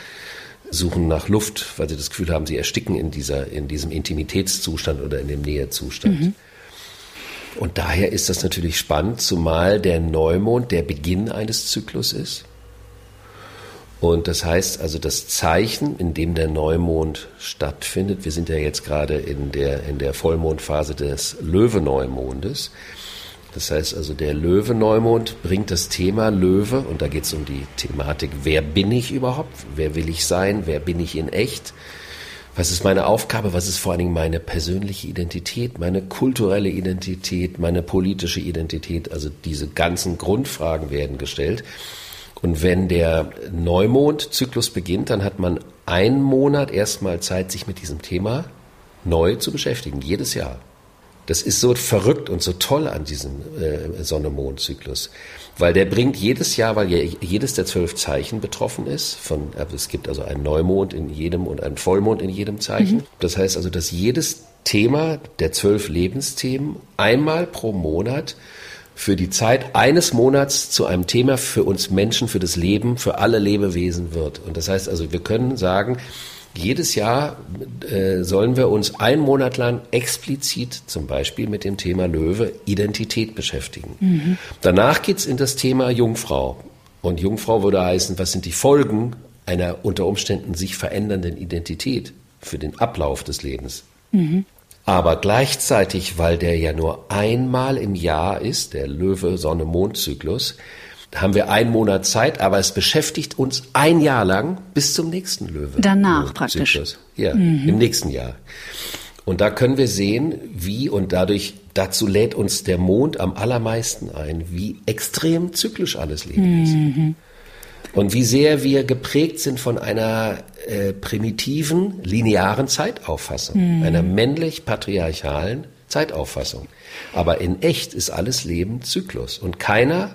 suchen nach Luft, weil sie das Gefühl haben, sie ersticken in dieser, in diesem Intimitätszustand oder in dem Nähezustand. Mhm. Und daher ist das natürlich spannend, zumal der Neumond der Beginn eines Zyklus ist. Und das heißt also, das Zeichen, in dem der Neumond stattfindet, wir sind ja jetzt gerade in der, in der Vollmondphase des Löweneumondes. Das heißt also, der Löwe-Neumond bringt das Thema Löwe, und da geht es um die Thematik, wer bin ich überhaupt? Wer will ich sein? Wer bin ich in echt? Was ist meine Aufgabe? Was ist vor allen Dingen meine persönliche Identität, meine kulturelle Identität, meine politische Identität? Also diese ganzen Grundfragen werden gestellt. Und wenn der Neumondzyklus beginnt, dann hat man einen Monat erstmal Zeit, sich mit diesem Thema neu zu beschäftigen, jedes Jahr. Das ist so verrückt und so toll an diesem äh, Sonne-Mond-Zyklus, weil der bringt jedes Jahr, weil ja jedes der zwölf Zeichen betroffen ist, von, also es gibt also einen Neumond in jedem und einen Vollmond in jedem Zeichen. Mhm. Das heißt also, dass jedes Thema der zwölf Lebensthemen einmal pro Monat für die Zeit eines Monats zu einem Thema für uns Menschen, für das Leben, für alle Lebewesen wird. Und das heißt also, wir können sagen, jedes Jahr äh, sollen wir uns einen Monat lang explizit zum Beispiel mit dem Thema Löwe Identität beschäftigen. Mhm. Danach geht's in das Thema Jungfrau. Und Jungfrau würde heißen, was sind die Folgen einer unter Umständen sich verändernden Identität für den Ablauf des Lebens? Mhm. Aber gleichzeitig, weil der ja nur einmal im Jahr ist, der Löwe-Sonne-Mond-Zyklus, haben wir einen Monat Zeit, aber es beschäftigt uns ein Jahr lang bis zum nächsten Löwe. Danach praktisch. Ja, mhm. im nächsten Jahr. Und da können wir sehen, wie und dadurch, dazu lädt uns der Mond am allermeisten ein, wie extrem zyklisch alles Leben ist. Und wie sehr wir geprägt sind von einer äh, primitiven, linearen Zeitauffassung, mhm. einer männlich-patriarchalen Zeitauffassung. Aber in echt ist alles Leben Zyklus. Und keiner,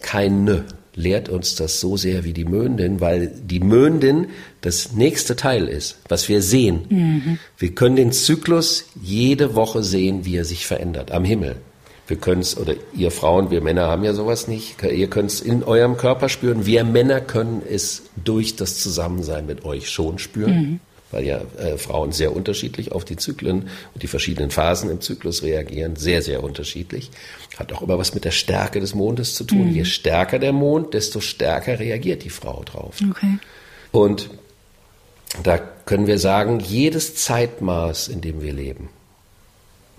keine lehrt uns das so sehr wie die Möndin, weil die Möndin das nächste Teil ist, was wir sehen. Mhm. Wir können den Zyklus jede Woche sehen, wie er sich verändert am Himmel. Wir können es, oder ihr Frauen, wir Männer haben ja sowas nicht. Ihr könnt es in eurem Körper spüren. Wir Männer können es durch das Zusammensein mit euch schon spüren. Mhm. Weil ja äh, Frauen sehr unterschiedlich auf die Zyklen und die verschiedenen Phasen im Zyklus reagieren. Sehr, sehr unterschiedlich. Hat auch immer was mit der Stärke des Mondes zu tun. Mhm. Je stärker der Mond, desto stärker reagiert die Frau drauf. Okay. Und da können wir sagen, jedes Zeitmaß, in dem wir leben,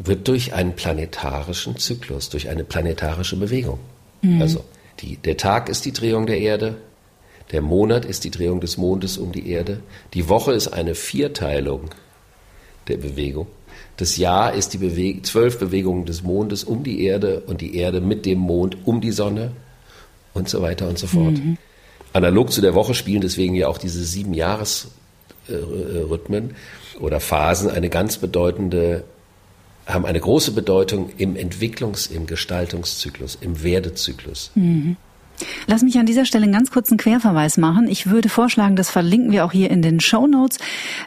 wird durch einen planetarischen Zyklus, durch eine planetarische Bewegung. Mhm. Also die, der Tag ist die Drehung der Erde, der Monat ist die Drehung des Mondes um die Erde, die Woche ist eine Vierteilung der Bewegung. Das Jahr ist die Bewe zwölf Bewegungen des Mondes um die Erde und die Erde mit dem Mond um die Sonne und so weiter und so fort. Mhm. Analog zu der Woche spielen deswegen ja auch diese sieben Jahresrhythmen oder Phasen eine ganz bedeutende, haben eine große Bedeutung im Entwicklungs-, im Gestaltungszyklus, im Werdezyklus. Mhm. Lass mich an dieser Stelle einen ganz kurzen Querverweis machen. Ich würde vorschlagen, das verlinken wir auch hier in den Show Notes.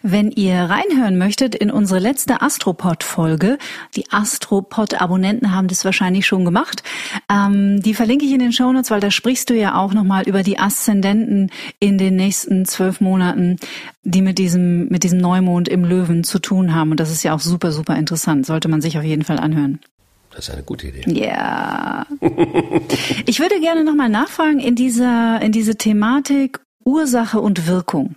Wenn ihr reinhören möchtet in unsere letzte Astropod-Folge, die Astropod-Abonnenten haben das wahrscheinlich schon gemacht, ähm, die verlinke ich in den Show Notes, weil da sprichst du ja auch nochmal über die Aszendenten in den nächsten zwölf Monaten, die mit diesem, mit diesem Neumond im Löwen zu tun haben. Und das ist ja auch super, super interessant. Sollte man sich auf jeden Fall anhören. Das ist eine gute Idee. Ja. ich würde gerne nochmal nachfragen in dieser, in diese Thematik Ursache und Wirkung.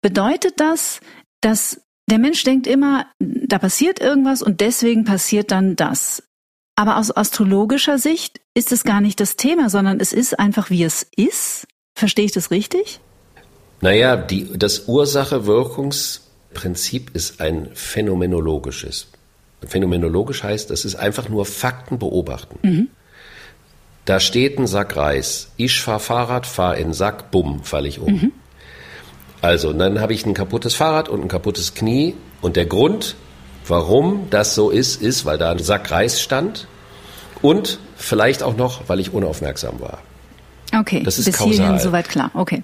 Bedeutet das, dass der Mensch denkt immer, da passiert irgendwas und deswegen passiert dann das. Aber aus astrologischer Sicht ist es gar nicht das Thema, sondern es ist einfach, wie es ist. Verstehe ich das richtig? Naja, die, das Ursache-Wirkungsprinzip ist ein phänomenologisches. Phänomenologisch heißt, das ist einfach nur Fakten beobachten. Mhm. Da steht ein Sack Reis. Ich fahre Fahrrad, fahre in Sack, bumm, falle ich um. Mhm. Also, dann habe ich ein kaputtes Fahrrad und ein kaputtes Knie. Und der Grund, warum das so ist, ist, weil da ein Sack Reis stand und vielleicht auch noch, weil ich unaufmerksam war. Okay, das ist bis kausal. hierhin soweit klar. Okay.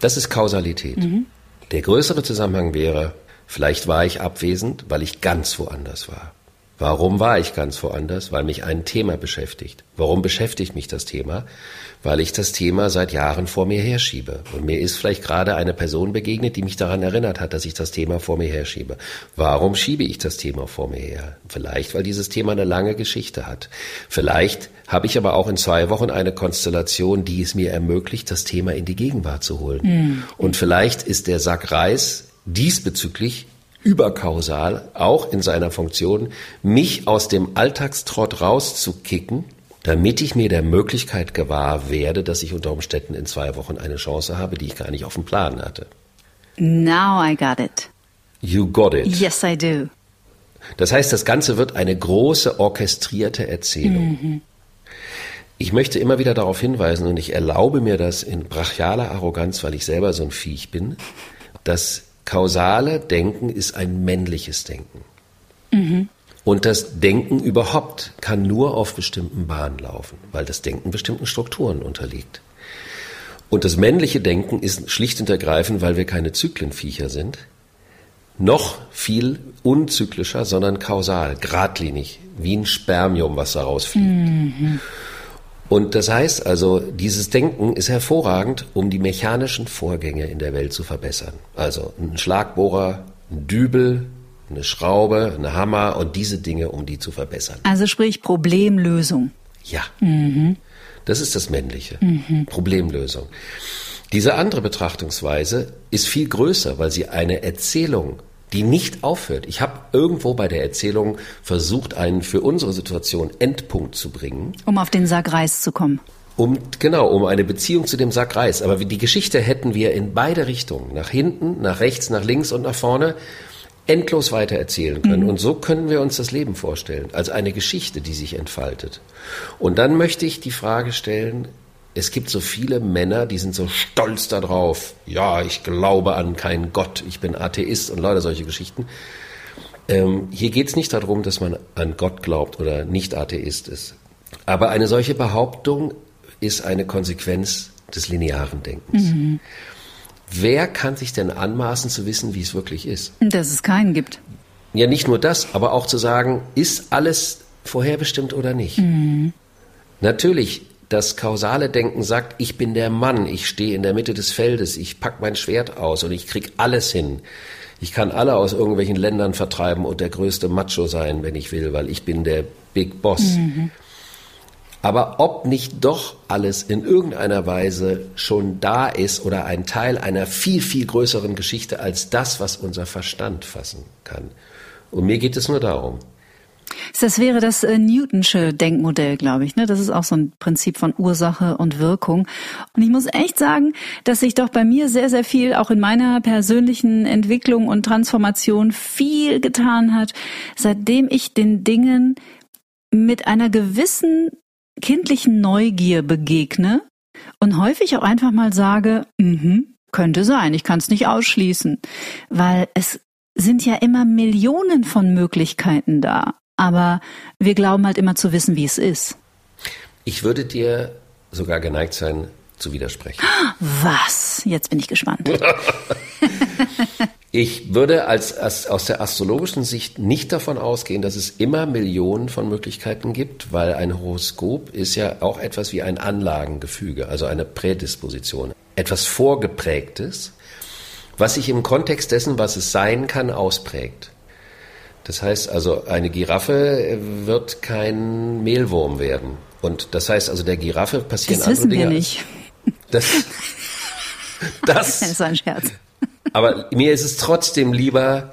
Das ist Kausalität. Mhm. Der größere Zusammenhang wäre, Vielleicht war ich abwesend, weil ich ganz woanders war. Warum war ich ganz woanders? Weil mich ein Thema beschäftigt. Warum beschäftigt mich das Thema? Weil ich das Thema seit Jahren vor mir herschiebe. Und mir ist vielleicht gerade eine Person begegnet, die mich daran erinnert hat, dass ich das Thema vor mir herschiebe. Warum schiebe ich das Thema vor mir her? Vielleicht, weil dieses Thema eine lange Geschichte hat. Vielleicht habe ich aber auch in zwei Wochen eine Konstellation, die es mir ermöglicht, das Thema in die Gegenwart zu holen. Mhm. Und vielleicht ist der Sack Reis diesbezüglich überkausal, auch in seiner Funktion, mich aus dem Alltagstrott rauszukicken, damit ich mir der Möglichkeit gewahr werde, dass ich unter Umständen in zwei Wochen eine Chance habe, die ich gar nicht auf dem Plan hatte. Now I got it. You got it. Yes, I do. Das heißt, das Ganze wird eine große orchestrierte Erzählung. Mhm. Ich möchte immer wieder darauf hinweisen, und ich erlaube mir das in brachialer Arroganz, weil ich selber so ein Viech bin, dass kausale Denken ist ein männliches Denken. Mhm. Und das Denken überhaupt kann nur auf bestimmten Bahnen laufen, weil das Denken bestimmten Strukturen unterliegt. Und das männliche Denken ist schlicht und ergreifend, weil wir keine Zyklenviecher sind, noch viel unzyklischer, sondern kausal, geradlinig, wie ein Spermium, was da rausfliegt. Mhm. Und das heißt also, dieses Denken ist hervorragend, um die mechanischen Vorgänge in der Welt zu verbessern. Also ein Schlagbohrer, ein Dübel, eine Schraube, ein Hammer und diese Dinge, um die zu verbessern. Also sprich Problemlösung. Ja. Mhm. Das ist das Männliche. Mhm. Problemlösung. Diese andere Betrachtungsweise ist viel größer, weil sie eine Erzählung die nicht aufhört. Ich habe irgendwo bei der Erzählung versucht, einen für unsere Situation Endpunkt zu bringen. Um auf den Sack Reis zu kommen. Um, genau, um eine Beziehung zu dem Sack Reis. Aber die Geschichte hätten wir in beide Richtungen, nach hinten, nach rechts, nach links und nach vorne, endlos weiter erzählen können. Mhm. Und so können wir uns das Leben vorstellen, als eine Geschichte, die sich entfaltet. Und dann möchte ich die Frage stellen, es gibt so viele Männer, die sind so stolz darauf. Ja, ich glaube an keinen Gott, ich bin Atheist und Leute solche Geschichten. Ähm, hier geht es nicht darum, dass man an Gott glaubt oder nicht Atheist ist. Aber eine solche Behauptung ist eine Konsequenz des linearen Denkens. Mhm. Wer kann sich denn anmaßen zu wissen, wie es wirklich ist? Dass es keinen gibt. Ja, nicht nur das, aber auch zu sagen, ist alles vorherbestimmt oder nicht? Mhm. Natürlich das kausale Denken sagt, ich bin der Mann, ich stehe in der Mitte des Feldes, ich pack mein Schwert aus und ich krieg alles hin. Ich kann alle aus irgendwelchen Ländern vertreiben und der größte Macho sein, wenn ich will, weil ich bin der Big Boss. Mhm. Aber ob nicht doch alles in irgendeiner Weise schon da ist oder ein Teil einer viel, viel größeren Geschichte als das, was unser Verstand fassen kann. Und mir geht es nur darum, Das wäre das äh, Newtonsche Denkmodell, glaube ich. Ne? Das ist auch so ein Prinzip von Ursache und Wirkung. Und ich muss echt sagen, dass sich doch bei mir sehr, sehr viel auch in meiner persönlichen Entwicklung und Transformation viel getan hat, seitdem ich den Dingen mit einer gewissen kindlichen Neugier begegne und häufig auch einfach mal sage, mhm, könnte sein, ich kann es nicht ausschließen, weil es sind ja immer Millionen von Möglichkeiten da aber wir glauben halt immer zu wissen, wie es ist. Ich würde dir sogar geneigt sein, zu widersprechen. Was? Jetzt bin ich gespannt. ich würde als, als, aus der astrologischen Sicht nicht davon ausgehen, dass es immer Millionen von Möglichkeiten gibt, weil ein Horoskop ist ja auch etwas wie ein Anlagengefüge, also eine Prädisposition, etwas Vorgeprägtes, was sich im Kontext dessen, was es sein kann, ausprägt. Das heißt also, eine Giraffe wird kein Mehlwurm werden. Und das heißt also, der Giraffe passieren das andere wissen Dinge. Wir nicht. Das, das, das ist ein Scherz. Aber mir ist es trotzdem lieber,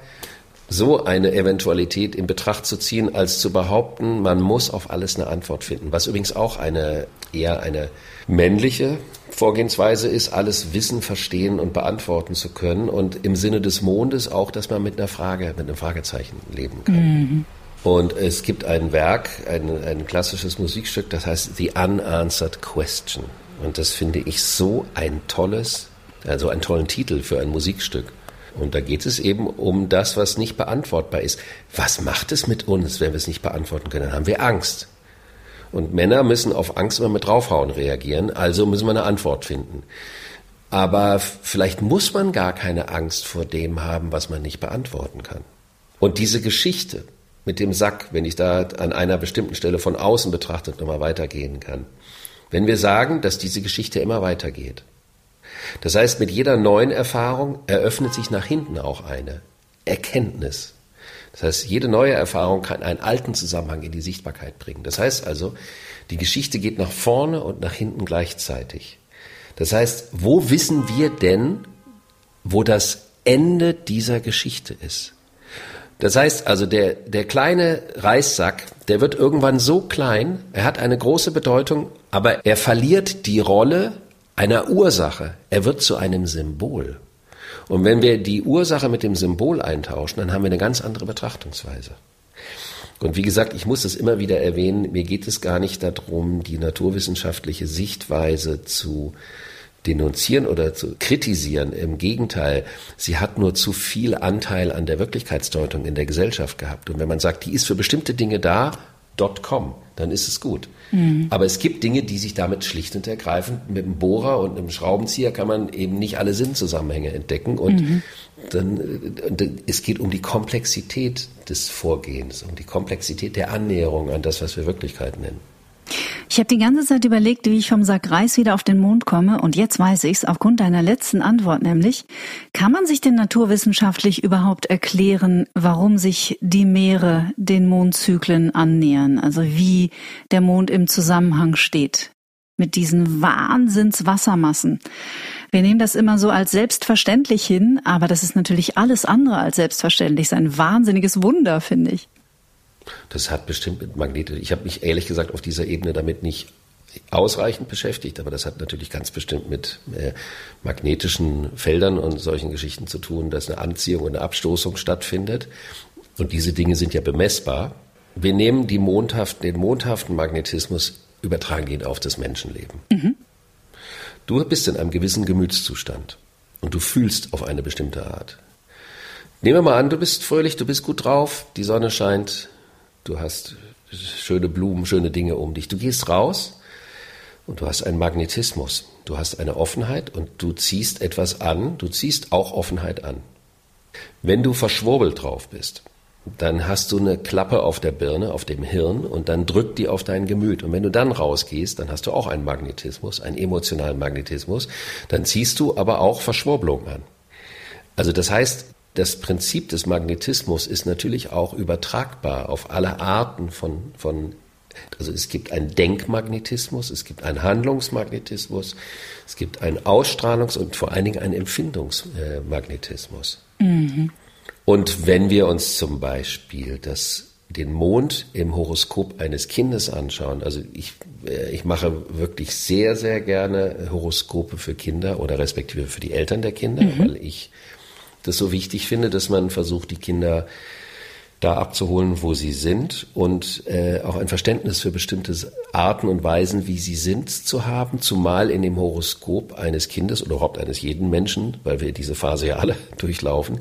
so eine Eventualität in Betracht zu ziehen, als zu behaupten, man muss auf alles eine Antwort finden. Was übrigens auch eine eher eine männliche Vorgehensweise ist, alles wissen, verstehen und beantworten zu können. Und im Sinne des Mondes auch, dass man mit einer Frage, mit einem Fragezeichen leben kann. Mhm. Und es gibt ein Werk, ein, ein klassisches Musikstück, das heißt The Unanswered Question. Und das finde ich so ein tolles, also einen tollen Titel für ein Musikstück. Und da geht es eben um das, was nicht beantwortbar ist. Was macht es mit uns, wenn wir es nicht beantworten können? Dann haben wir Angst. Und Männer müssen auf Angst immer mit draufhauen reagieren, also müssen wir eine Antwort finden. Aber vielleicht muss man gar keine Angst vor dem haben, was man nicht beantworten kann. Und diese Geschichte mit dem Sack, wenn ich da an einer bestimmten Stelle von außen betrachtet nochmal weitergehen kann. Wenn wir sagen, dass diese Geschichte immer weitergeht. Das heißt, mit jeder neuen Erfahrung eröffnet sich nach hinten auch eine Erkenntnis. Das heißt, jede neue Erfahrung kann einen alten Zusammenhang in die Sichtbarkeit bringen. Das heißt also, die Geschichte geht nach vorne und nach hinten gleichzeitig. Das heißt, wo wissen wir denn, wo das Ende dieser Geschichte ist? Das heißt also, der, der kleine Reissack, der wird irgendwann so klein, er hat eine große Bedeutung, aber er verliert die Rolle einer Ursache. Er wird zu einem Symbol. Und wenn wir die Ursache mit dem Symbol eintauschen, dann haben wir eine ganz andere Betrachtungsweise. Und wie gesagt, ich muss das immer wieder erwähnen, mir geht es gar nicht darum, die naturwissenschaftliche Sichtweise zu denunzieren oder zu kritisieren. Im Gegenteil, sie hat nur zu viel Anteil an der Wirklichkeitsdeutung in der Gesellschaft gehabt. Und wenn man sagt, die ist für bestimmte Dinge da, .com, dann ist es gut. Mhm. Aber es gibt Dinge, die sich damit schlicht und ergreifend mit einem Bohrer und einem Schraubenzieher kann man eben nicht alle Sinnzusammenhänge entdecken und mhm. dann und es geht um die Komplexität des Vorgehens, um die Komplexität der Annäherung an das, was wir Wirklichkeit nennen. Ich habe die ganze Zeit überlegt, wie ich vom Sack Reis wieder auf den Mond komme und jetzt weiß ich's aufgrund deiner letzten Antwort nämlich. Kann man sich denn naturwissenschaftlich überhaupt erklären, warum sich die Meere den Mondzyklen annähern? Also wie der Mond im Zusammenhang steht mit diesen Wahnsinnswassermassen. Wir nehmen das immer so als selbstverständlich hin, aber das ist natürlich alles andere als selbstverständlich. Das ist ein wahnsinniges Wunder, finde ich. Das hat bestimmt mit Magnete. Ich habe mich ehrlich gesagt auf dieser Ebene damit nicht ausreichend beschäftigt, aber das hat natürlich ganz bestimmt mit äh, magnetischen Feldern und solchen Geschichten zu tun, dass eine Anziehung und eine Abstoßung stattfindet. Und diese Dinge sind ja bemessbar. Wir nehmen die mondhaften, den mondhaften Magnetismus, übertragen ihn auf das Menschenleben. Mhm. Du bist in einem gewissen Gemütszustand und du fühlst auf eine bestimmte Art. Nehmen wir mal an, du bist fröhlich, du bist gut drauf, die Sonne scheint, du hast schöne Blumen, schöne Dinge um dich. Du gehst raus und du hast einen Magnetismus. Du hast eine Offenheit und du ziehst etwas an, du ziehst auch Offenheit an. Wenn du verschwurbelt drauf bist, dann hast du eine Klappe auf der Birne, auf dem Hirn und dann drückt die auf dein Gemüt. Und wenn du dann rausgehst, dann hast du auch einen Magnetismus, einen emotionalen Magnetismus, dann ziehst du aber auch Verschwurbelung an. Also das heißt, das Prinzip des Magnetismus ist natürlich auch übertragbar auf alle Arten von, von also es gibt einen Denkmagnetismus, es gibt einen Handlungsmagnetismus, es gibt einen Ausstrahlungs- und vor allen Dingen einen Empfindungsmagnetismus. Mhm. Und wenn wir uns zum Beispiel das den Mond im Horoskop eines Kindes anschauen, also ich, äh, ich mache wirklich sehr, sehr gerne Horoskope für Kinder oder respektive für die Eltern der Kinder, mhm. weil ich das so wichtig finde, dass man versucht, die Kinder da abzuholen, wo sie sind und äh, auch ein Verständnis für bestimmte Arten und Weisen, wie sie sind, zu haben, zumal in dem Horoskop eines Kindes oder überhaupt eines jeden Menschen, weil wir diese Phase ja alle durchlaufen,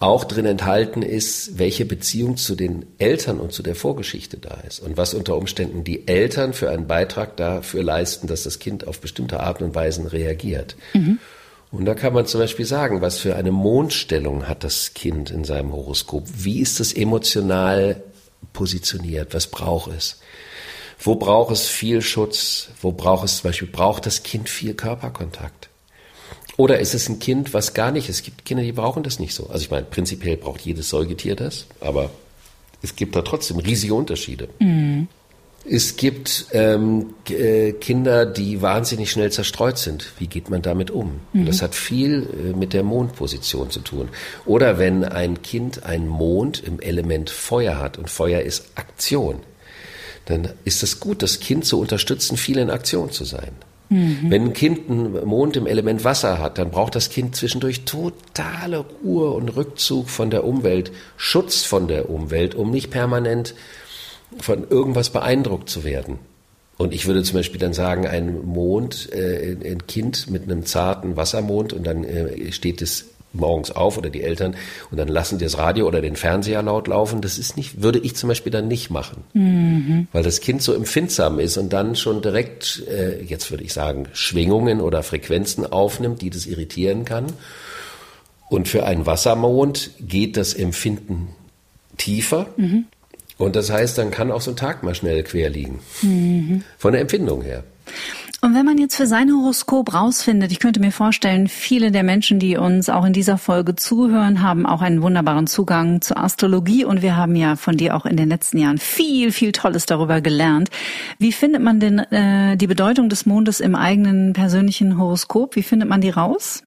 auch drin enthalten ist, welche Beziehung zu den Eltern und zu der Vorgeschichte da ist und was unter Umständen die Eltern für einen Beitrag dafür leisten, dass das Kind auf bestimmte Arten und Weisen reagiert. Mhm. Und da kann man zum Beispiel sagen, was für eine Mondstellung hat das Kind in seinem Horoskop? Wie ist es emotional positioniert? Was braucht es? Wo braucht es viel Schutz? Wo braucht es zum Beispiel, braucht das Kind viel Körperkontakt? Oder ist es ein Kind, was gar nicht, es gibt Kinder, die brauchen das nicht so. Also ich meine, prinzipiell braucht jedes Säugetier das, aber es gibt da trotzdem riesige Unterschiede. Mhm. Es gibt ähm, äh, Kinder, die wahnsinnig schnell zerstreut sind. Wie geht man damit um? Mhm. Das hat viel äh, mit der Mondposition zu tun. Oder wenn ein Kind einen Mond im Element Feuer hat und Feuer ist Aktion, dann ist es gut, das Kind zu unterstützen, viel in Aktion zu sein. Mhm. Wenn ein Kind einen Mond im Element Wasser hat, dann braucht das Kind zwischendurch totale Ruhe und Rückzug von der Umwelt, Schutz von der Umwelt, um nicht permanent von irgendwas beeindruckt zu werden. Und ich würde zum Beispiel dann sagen, ein Mond, äh, ein Kind mit einem zarten Wassermond und dann äh, steht es morgens auf oder die Eltern und dann lassen die das Radio oder den Fernseher laut laufen. Das ist nicht, würde ich zum Beispiel dann nicht machen, mhm. weil das Kind so empfindsam ist und dann schon direkt, äh, jetzt würde ich sagen, Schwingungen oder Frequenzen aufnimmt, die das irritieren kann. Und für einen Wassermond geht das Empfinden tiefer. Mhm. Und das heißt, dann kann auch so ein Tag mal schnell quer liegen. Mhm. Von der Empfindung her. Und wenn man jetzt für sein Horoskop rausfindet, ich könnte mir vorstellen, viele der Menschen, die uns auch in dieser Folge zuhören, haben auch einen wunderbaren Zugang zur Astrologie und wir haben ja von dir auch in den letzten Jahren viel, viel Tolles darüber gelernt. Wie findet man denn äh, die Bedeutung des Mondes im eigenen persönlichen Horoskop? Wie findet man die raus?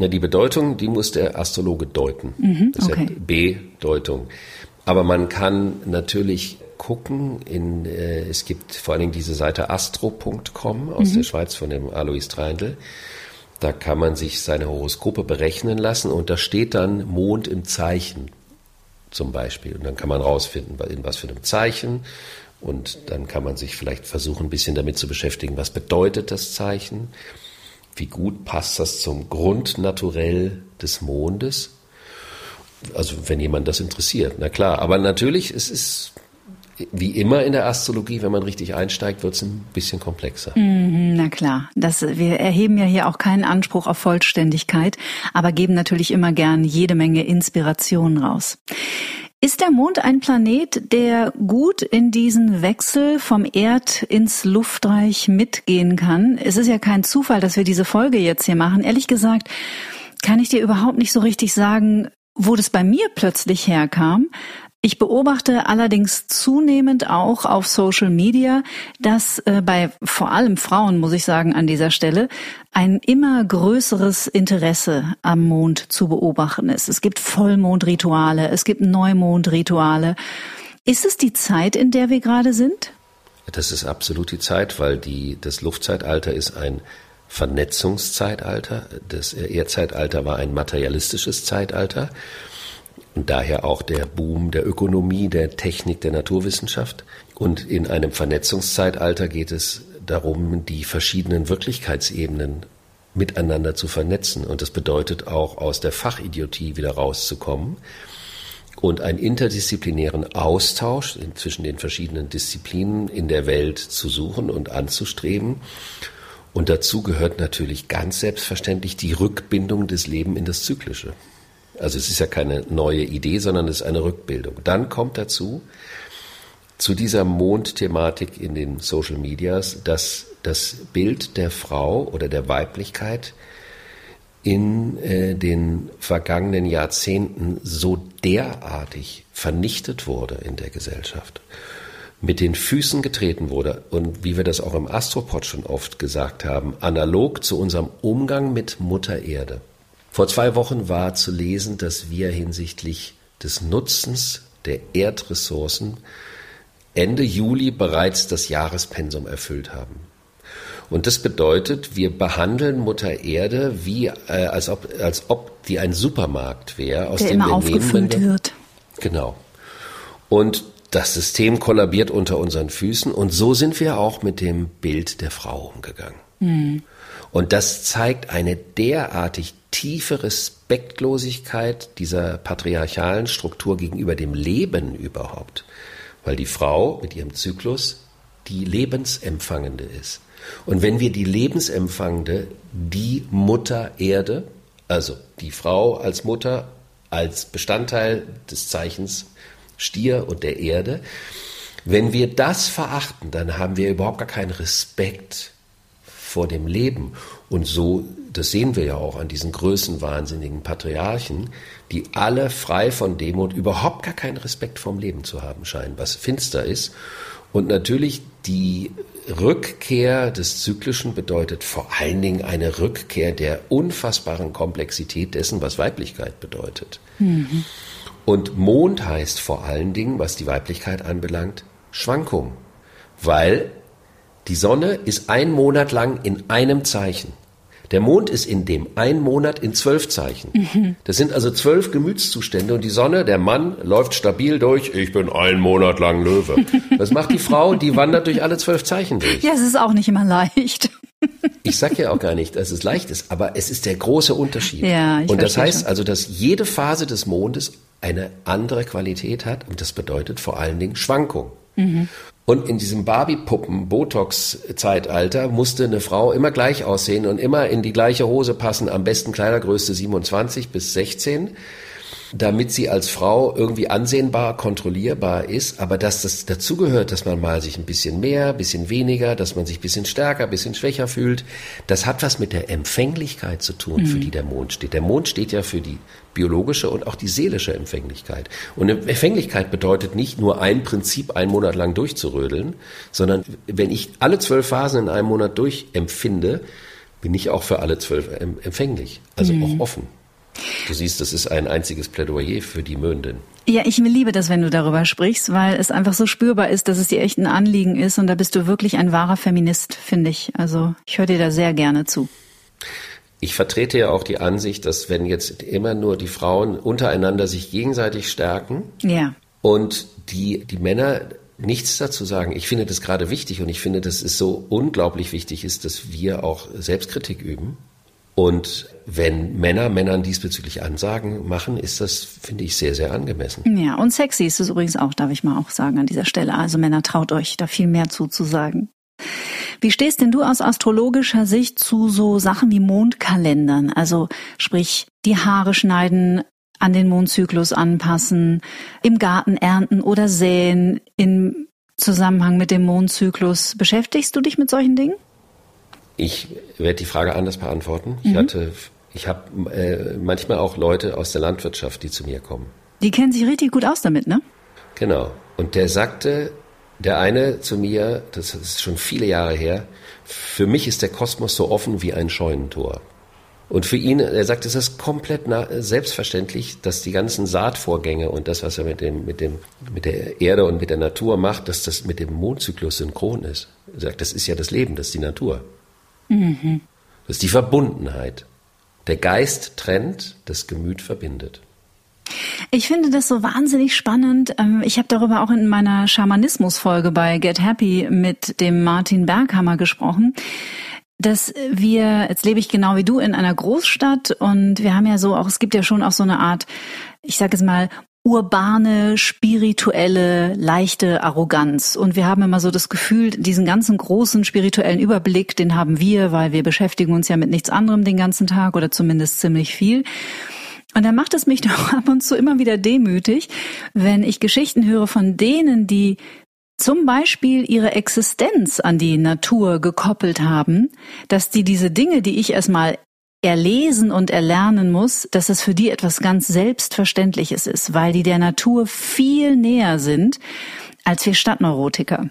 Ja, die Bedeutung, die muss der Astrologe deuten. Mhm, das okay. B-Deutung. Aber man kann natürlich gucken, in, äh, es gibt vor allen Dingen diese Seite astro.com aus mhm. der Schweiz von dem Alois Treindl. Da kann man sich seine Horoskope berechnen lassen und da steht dann Mond im Zeichen zum Beispiel. Und dann kann man rausfinden, in was für einem Zeichen. Und dann kann man sich vielleicht versuchen, ein bisschen damit zu beschäftigen, was bedeutet das Zeichen? Wie gut passt das zum Grundnaturell des Mondes? Also wenn jemand das interessiert, na klar. Aber natürlich, es ist wie immer in der Astrologie, wenn man richtig einsteigt, wird es ein bisschen komplexer. Mhm, na klar, das, wir erheben ja hier auch keinen Anspruch auf Vollständigkeit, aber geben natürlich immer gern jede Menge Inspirationen raus. Ist der Mond ein Planet, der gut in diesen Wechsel vom Erd ins Luftreich mitgehen kann? Es ist ja kein Zufall, dass wir diese Folge jetzt hier machen. Ehrlich gesagt, kann ich dir überhaupt nicht so richtig sagen, wo das bei mir plötzlich herkam, ich beobachte allerdings zunehmend auch auf Social Media, dass äh, bei vor allem Frauen, muss ich sagen, an dieser Stelle, ein immer größeres Interesse am Mond zu beobachten ist. Es gibt Vollmondrituale, es gibt Neumondrituale. Ist es die Zeit, in der wir gerade sind? Das ist absolut die Zeit, weil die, das Luftzeitalter ist ein Vernetzungszeitalter. Das Erdzeitalter war ein materialistisches Zeitalter und daher auch der Boom der Ökonomie, der Technik, der Naturwissenschaft. Und in einem Vernetzungszeitalter geht es darum, die verschiedenen Wirklichkeitsebenen miteinander zu vernetzen. Und das bedeutet auch, aus der Fachidiotie wieder rauszukommen und einen interdisziplinären Austausch zwischen den verschiedenen Disziplinen in der Welt zu suchen und anzustreben und dazu gehört natürlich ganz selbstverständlich die Rückbindung des Lebens in das Zyklische. Also es ist ja keine neue Idee, sondern es ist eine Rückbildung. Dann kommt dazu, zu dieser Mondthematik in den Social Medias, dass das Bild der Frau oder der Weiblichkeit in äh, den vergangenen Jahrzehnten so derartig vernichtet wurde in der Gesellschaft mit den Füßen getreten wurde und wie wir das auch im Astropod schon oft gesagt haben, analog zu unserem Umgang mit Mutter Erde. Vor zwei Wochen war zu lesen, dass wir hinsichtlich des Nutzens der Erdressourcen Ende Juli bereits das Jahrespensum erfüllt haben. Und das bedeutet, wir behandeln Mutter Erde wie äh, als ob als ob die ein Supermarkt wäre, aus der dem immer wir aufgefüllt nehmen, wird. Genau. Und das System kollabiert unter unseren Füßen und so sind wir auch mit dem Bild der Frau umgegangen. Mhm. Und das zeigt eine derartig tiefe Respektlosigkeit dieser patriarchalen Struktur gegenüber dem Leben überhaupt, weil die Frau mit ihrem Zyklus die Lebensempfangende ist. Und wenn wir die Lebensempfangende, die Mutter Erde, also die Frau als Mutter, als Bestandteil des Zeichens Stier und der Erde, wenn wir das verachten, dann haben wir überhaupt gar keinen Respekt vor dem Leben. Und so, das sehen wir ja auch an diesen größenwahnsinnigen Patriarchen, die alle frei von Demut überhaupt gar keinen Respekt vorm Leben zu haben scheinen, was finster ist. Und natürlich die Rückkehr des Zyklischen bedeutet vor allen Dingen eine Rückkehr der unfassbaren Komplexität dessen, was Weiblichkeit bedeutet. Mhm. Und Mond heißt vor allen Dingen, was die Weiblichkeit anbelangt, Schwankung. Weil die Sonne ist ein Monat lang in einem Zeichen. Der Mond ist in dem einen Monat in zwölf Zeichen. Das sind also zwölf Gemütszustände und die Sonne, der Mann, läuft stabil durch. Ich bin einen Monat lang Löwe. Was macht die Frau? Die wandert durch alle zwölf Zeichen durch. Ja, es ist auch nicht immer leicht. Ich sage ja auch gar nicht, dass es leicht ist, aber es ist der große Unterschied. Ja, ich und das heißt schon. also, dass jede Phase des Mondes eine andere Qualität hat und das bedeutet vor allen Dingen Schwankung. Mhm. Und in diesem Barbie-Puppen-Botox-Zeitalter musste eine Frau immer gleich aussehen und immer in die gleiche Hose passen, am besten Kleidergröße 27 bis 16 damit sie als Frau irgendwie ansehnbar, kontrollierbar ist, aber dass das dazugehört, dass man mal sich ein bisschen mehr, ein bisschen weniger, dass man sich ein bisschen stärker, ein bisschen schwächer fühlt, das hat was mit der Empfänglichkeit zu tun, mhm. für die der Mond steht. Der Mond steht ja für die biologische und auch die seelische Empfänglichkeit. Und Empfänglichkeit bedeutet nicht nur ein Prinzip einen Monat lang durchzurödeln, sondern wenn ich alle zwölf Phasen in einem Monat durchempfinde, bin ich auch für alle zwölf empfänglich, also mhm. auch offen. Du siehst, das ist ein einziges Plädoyer für die Mönden. Ja, ich liebe das, wenn du darüber sprichst, weil es einfach so spürbar ist, dass es dir echt ein Anliegen ist und da bist du wirklich ein wahrer Feminist, finde ich. Also ich höre dir da sehr gerne zu. Ich vertrete ja auch die Ansicht, dass wenn jetzt immer nur die Frauen untereinander sich gegenseitig stärken ja. und die, die Männer nichts dazu sagen. Ich finde das gerade wichtig und ich finde, dass es so unglaublich wichtig ist, dass wir auch Selbstkritik üben und wenn Männer Männern diesbezüglich Ansagen machen, ist das, finde ich, sehr, sehr angemessen. Ja, und sexy ist es übrigens auch, darf ich mal auch sagen an dieser Stelle. Also Männer, traut euch da viel mehr zuzusagen. Wie stehst denn du aus astrologischer Sicht zu so Sachen wie Mondkalendern? Also sprich, die Haare schneiden, an den Mondzyklus anpassen, im Garten ernten oder säen im Zusammenhang mit dem Mondzyklus. Beschäftigst du dich mit solchen Dingen? Ich werde die Frage anders beantworten. Ich mhm. hatte, ich habe äh, manchmal auch Leute aus der Landwirtschaft, die zu mir kommen. Die kennen sich richtig gut aus damit, ne? Genau. Und der sagte, der eine zu mir, das ist schon viele Jahre her, für mich ist der Kosmos so offen wie ein Scheunentor. Und für ihn, er sagt, es ist komplett selbstverständlich, dass die ganzen Saatvorgänge und das, was er mit dem, mit dem, mit der Erde und mit der Natur macht, dass das mit dem Mondzyklus synchron ist. Er sagt, das ist ja das Leben, das ist die Natur. Mhm. Das ist die Verbundenheit. Der Geist trennt, das Gemüt verbindet. Ich finde das so wahnsinnig spannend. Ähm, ich habe darüber auch in meiner Schamanismus-Folge bei Get Happy mit dem Martin Berghammer gesprochen dass wir, jetzt lebe ich genau wie du in einer Großstadt und wir haben ja so auch, es gibt ja schon auch so eine Art, ich sage es mal, urbane, spirituelle, leichte Arroganz. Und wir haben immer so das Gefühl, diesen ganzen großen spirituellen Überblick, den haben wir, weil wir beschäftigen uns ja mit nichts anderem den ganzen Tag oder zumindest ziemlich viel. Und dann macht es mich doch ab und zu immer wieder demütig, wenn ich Geschichten höre von denen, die zum Beispiel ihre Existenz an die Natur gekoppelt haben, dass die diese Dinge, die ich erstmal erlesen und erlernen muss, dass es für die etwas ganz Selbstverständliches ist, weil die der Natur viel näher sind als wir Stadtneurotiker.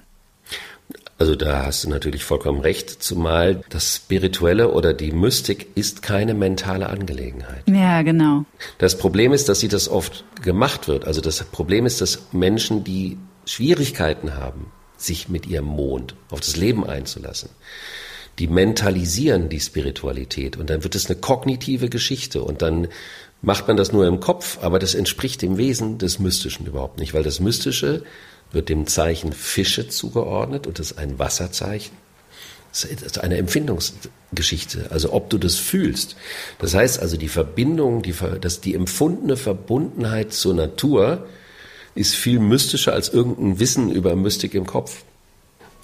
Also da hast du natürlich vollkommen recht, zumal das Spirituelle oder die Mystik ist keine mentale Angelegenheit. Ja, genau. Das Problem ist, dass sie das oft gemacht wird. Also das Problem ist, dass Menschen, die Schwierigkeiten haben, sich mit ihrem Mond auf das Leben einzulassen, die mentalisieren die Spiritualität und dann wird es eine kognitive Geschichte und dann macht man das nur im Kopf, aber das entspricht dem Wesen des Mystischen überhaupt nicht, weil das Mystische wird dem Zeichen Fische zugeordnet und das ist ein Wasserzeichen. Das ist eine Empfindungsgeschichte, also ob du das fühlst. Das heißt also, die Verbindung, die, das, die empfundene Verbundenheit zur Natur ist viel mystischer als irgendein Wissen über Mystik im Kopf.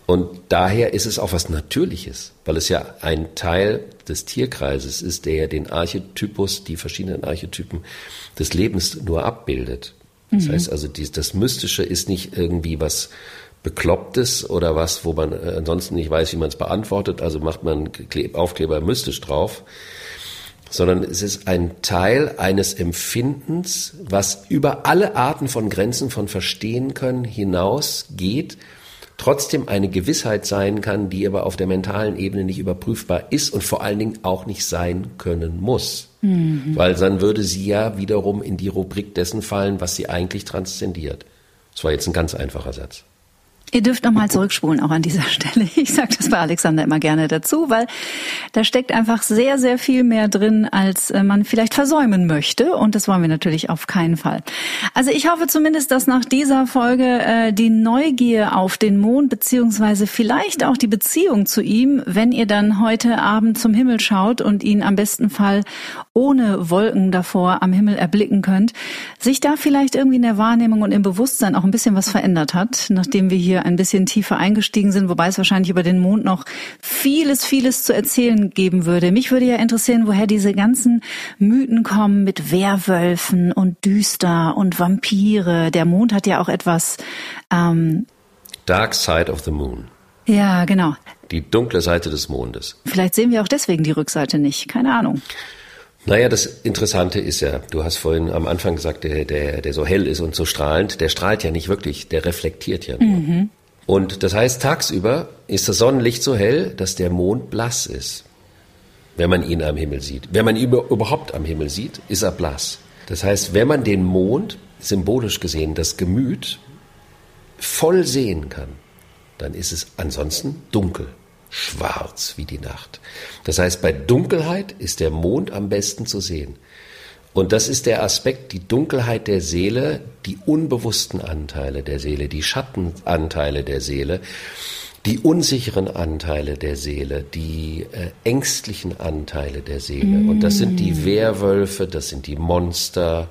Und daher ist es auch was Natürliches, weil es ja ein Teil des Tierkreises ist, der ja den Archetypus, die verschiedenen Archetypen des Lebens nur abbildet. Das mhm. heißt also, das Mystische ist nicht irgendwie was Beklopptes oder was, wo man äh, ansonsten nicht weiß, wie man es beantwortet, also macht man Aufkleber mystisch drauf, sondern es ist ein Teil eines Empfindens, was über alle Arten von Grenzen von Verstehen können hinausgeht, trotzdem eine Gewissheit sein kann, die aber auf der mentalen Ebene nicht überprüfbar ist und vor allen Dingen auch nicht sein können muss. Mhm. Weil dann würde sie ja wiederum in die Rubrik dessen fallen, was sie eigentlich transzendiert. Das war jetzt ein ganz einfacher Satz. Ihr dürft nochmal zurückspulen, auch an dieser Stelle. Ich sage das bei Alexander immer gerne dazu, weil da steckt einfach sehr, sehr viel mehr drin, als äh, man vielleicht versäumen möchte. Und das wollen wir natürlich auf keinen Fall. Also ich hoffe zumindest, dass nach dieser Folge äh, die Neugier auf den Mond, beziehungsweise vielleicht auch die Beziehung zu ihm, wenn ihr dann heute Abend zum Himmel schaut und ihn am besten Fall ohne Wolken davor am Himmel erblicken könnt, sich da vielleicht irgendwie in der Wahrnehmung und im Bewusstsein auch ein bisschen was verändert hat, nachdem wir hier ein bisschen tiefer eingestiegen sind, wobei es wahrscheinlich über den Mond noch vieles, vieles zu erzählen geben würde. Mich würde ja interessieren, woher diese ganzen Mythen kommen mit Werwölfen und Düster und Vampire. Der Mond hat ja auch etwas. Ähm, Dark Side of the Moon. Ja, genau. Die dunkle Seite des Mondes. Vielleicht sehen wir auch deswegen die Rückseite nicht. Keine Ahnung. Naja, das Interessante ist ja, du hast vorhin am Anfang gesagt, der, der, der so hell ist und so strahlend, der strahlt ja nicht wirklich, der reflektiert ja nur. Mhm. Und das heißt, tagsüber ist das Sonnenlicht so hell, dass der Mond blass ist, wenn man ihn am Himmel sieht. Wenn man ihn überhaupt am Himmel sieht, ist er blass. Das heißt, wenn man den Mond, symbolisch gesehen, das Gemüt, voll sehen kann, dann ist es ansonsten dunkel schwarz wie die Nacht. Das heißt, bei Dunkelheit ist der Mond am besten zu sehen. Und das ist der Aspekt, die Dunkelheit der Seele, die unbewussten Anteile der Seele, die Schattenanteile der Seele, die unsicheren Anteile der Seele, die äh, ängstlichen Anteile der Seele. Mm. Und das sind die mm. Werwölfe, das sind die Monster,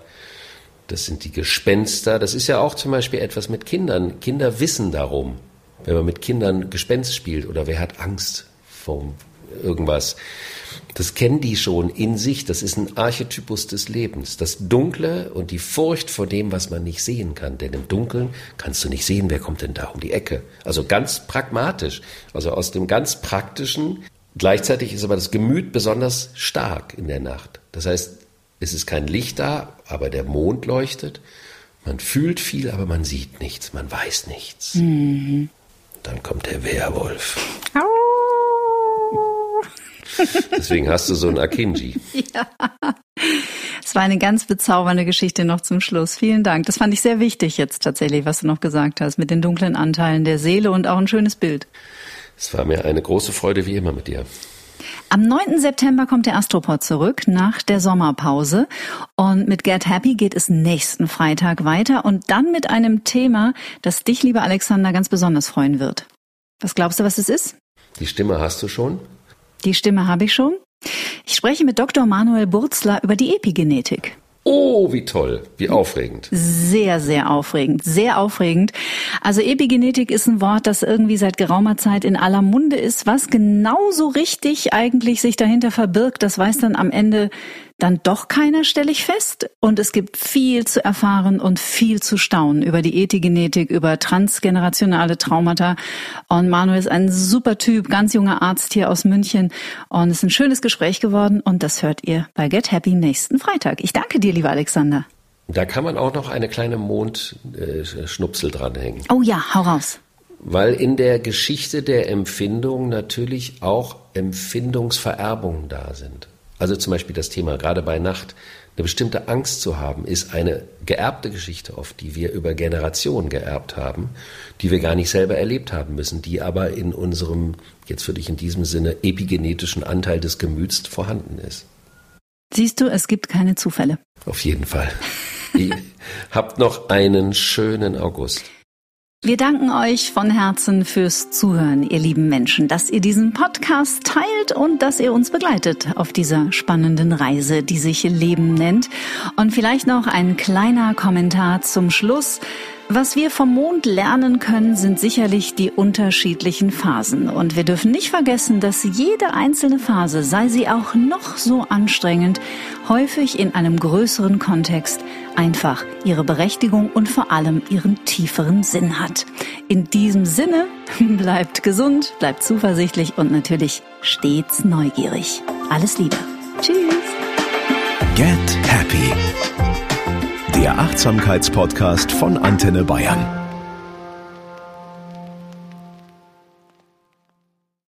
das sind die Gespenster. Das ist ja auch zum Beispiel etwas mit Kindern. Kinder wissen darum wenn man mit Kindern Gespenst spielt oder wer hat Angst vor irgendwas. Das kennen die schon in sich. Das ist ein Archetypus des Lebens. Das Dunkle und die Furcht vor dem, was man nicht sehen kann. Denn im Dunkeln kannst du nicht sehen, wer kommt denn da um die Ecke. Also ganz pragmatisch. Also aus dem ganz praktischen. Gleichzeitig ist aber das Gemüt besonders stark in der Nacht. Das heißt, es ist kein Licht da, aber der Mond leuchtet. Man fühlt viel, aber man sieht nichts. Man weiß nichts. Mhm. Dann kommt der Werwolf. Deswegen hast du so ein Akinji. Ja. Es war eine ganz bezaubernde Geschichte noch zum Schluss. Vielen Dank. Das fand ich sehr wichtig jetzt tatsächlich, was du noch gesagt hast, mit den dunklen Anteilen der Seele und auch ein schönes Bild. Es war mir eine große Freude wie immer mit dir. Am 9. September kommt der Astropod zurück nach der Sommerpause und mit Get Happy geht es nächsten Freitag weiter und dann mit einem Thema, das dich, lieber Alexander, ganz besonders freuen wird. Was glaubst du, was es ist? Die Stimme hast du schon? Die Stimme habe ich schon. Ich spreche mit Dr. Manuel Burzler über die Epigenetik. Oh, wie toll, wie aufregend. Sehr, sehr aufregend, sehr aufregend. Also Epigenetik ist ein Wort, das irgendwie seit geraumer Zeit in aller Munde ist. Was genauso richtig eigentlich sich dahinter verbirgt, das weiß dann am Ende dann doch keiner, stelle ich fest. Und es gibt viel zu erfahren und viel zu staunen über die Epigenetik, über transgenerationale Traumata. Und Manuel ist ein super Typ, ganz junger Arzt hier aus München. Und es ist ein schönes Gespräch geworden. Und das hört ihr bei Get Happy nächsten Freitag. Ich danke dir, lieber Alexander. Da kann man auch noch eine kleine Mondschnupsel dranhängen. Oh ja, hau raus. weil in der Geschichte der Empfindung natürlich auch Empfindungsvererbungen da sind. Also zum Beispiel das Thema gerade bei Nacht, eine bestimmte Angst zu haben, ist eine geerbte Geschichte oft, die wir über Generationen geerbt haben, die wir gar nicht selber erlebt haben müssen, die aber in unserem, jetzt würde ich in diesem Sinne, epigenetischen Anteil des Gemüts vorhanden ist. Siehst du, es gibt keine Zufälle. Auf jeden Fall. Habt noch einen schönen August. Wir danken euch von Herzen fürs Zuhören, ihr lieben Menschen, dass ihr diesen Podcast teilt und dass ihr uns begleitet auf dieser spannenden Reise, die sich Leben nennt. Und vielleicht noch ein kleiner Kommentar zum Schluss. Was wir vom Mond lernen können, sind sicherlich die unterschiedlichen Phasen. Und wir dürfen nicht vergessen, dass jede einzelne Phase, sei sie auch noch so anstrengend, häufig in einem größeren Kontext einfach ihre Berechtigung und vor allem ihren tieferen Sinn hat. In diesem Sinne, bleibt gesund, bleibt zuversichtlich und natürlich stets neugierig. Alles Liebe. Tschüss. Get Happy der Achtsamkeitspodcast von Antenne Bayern.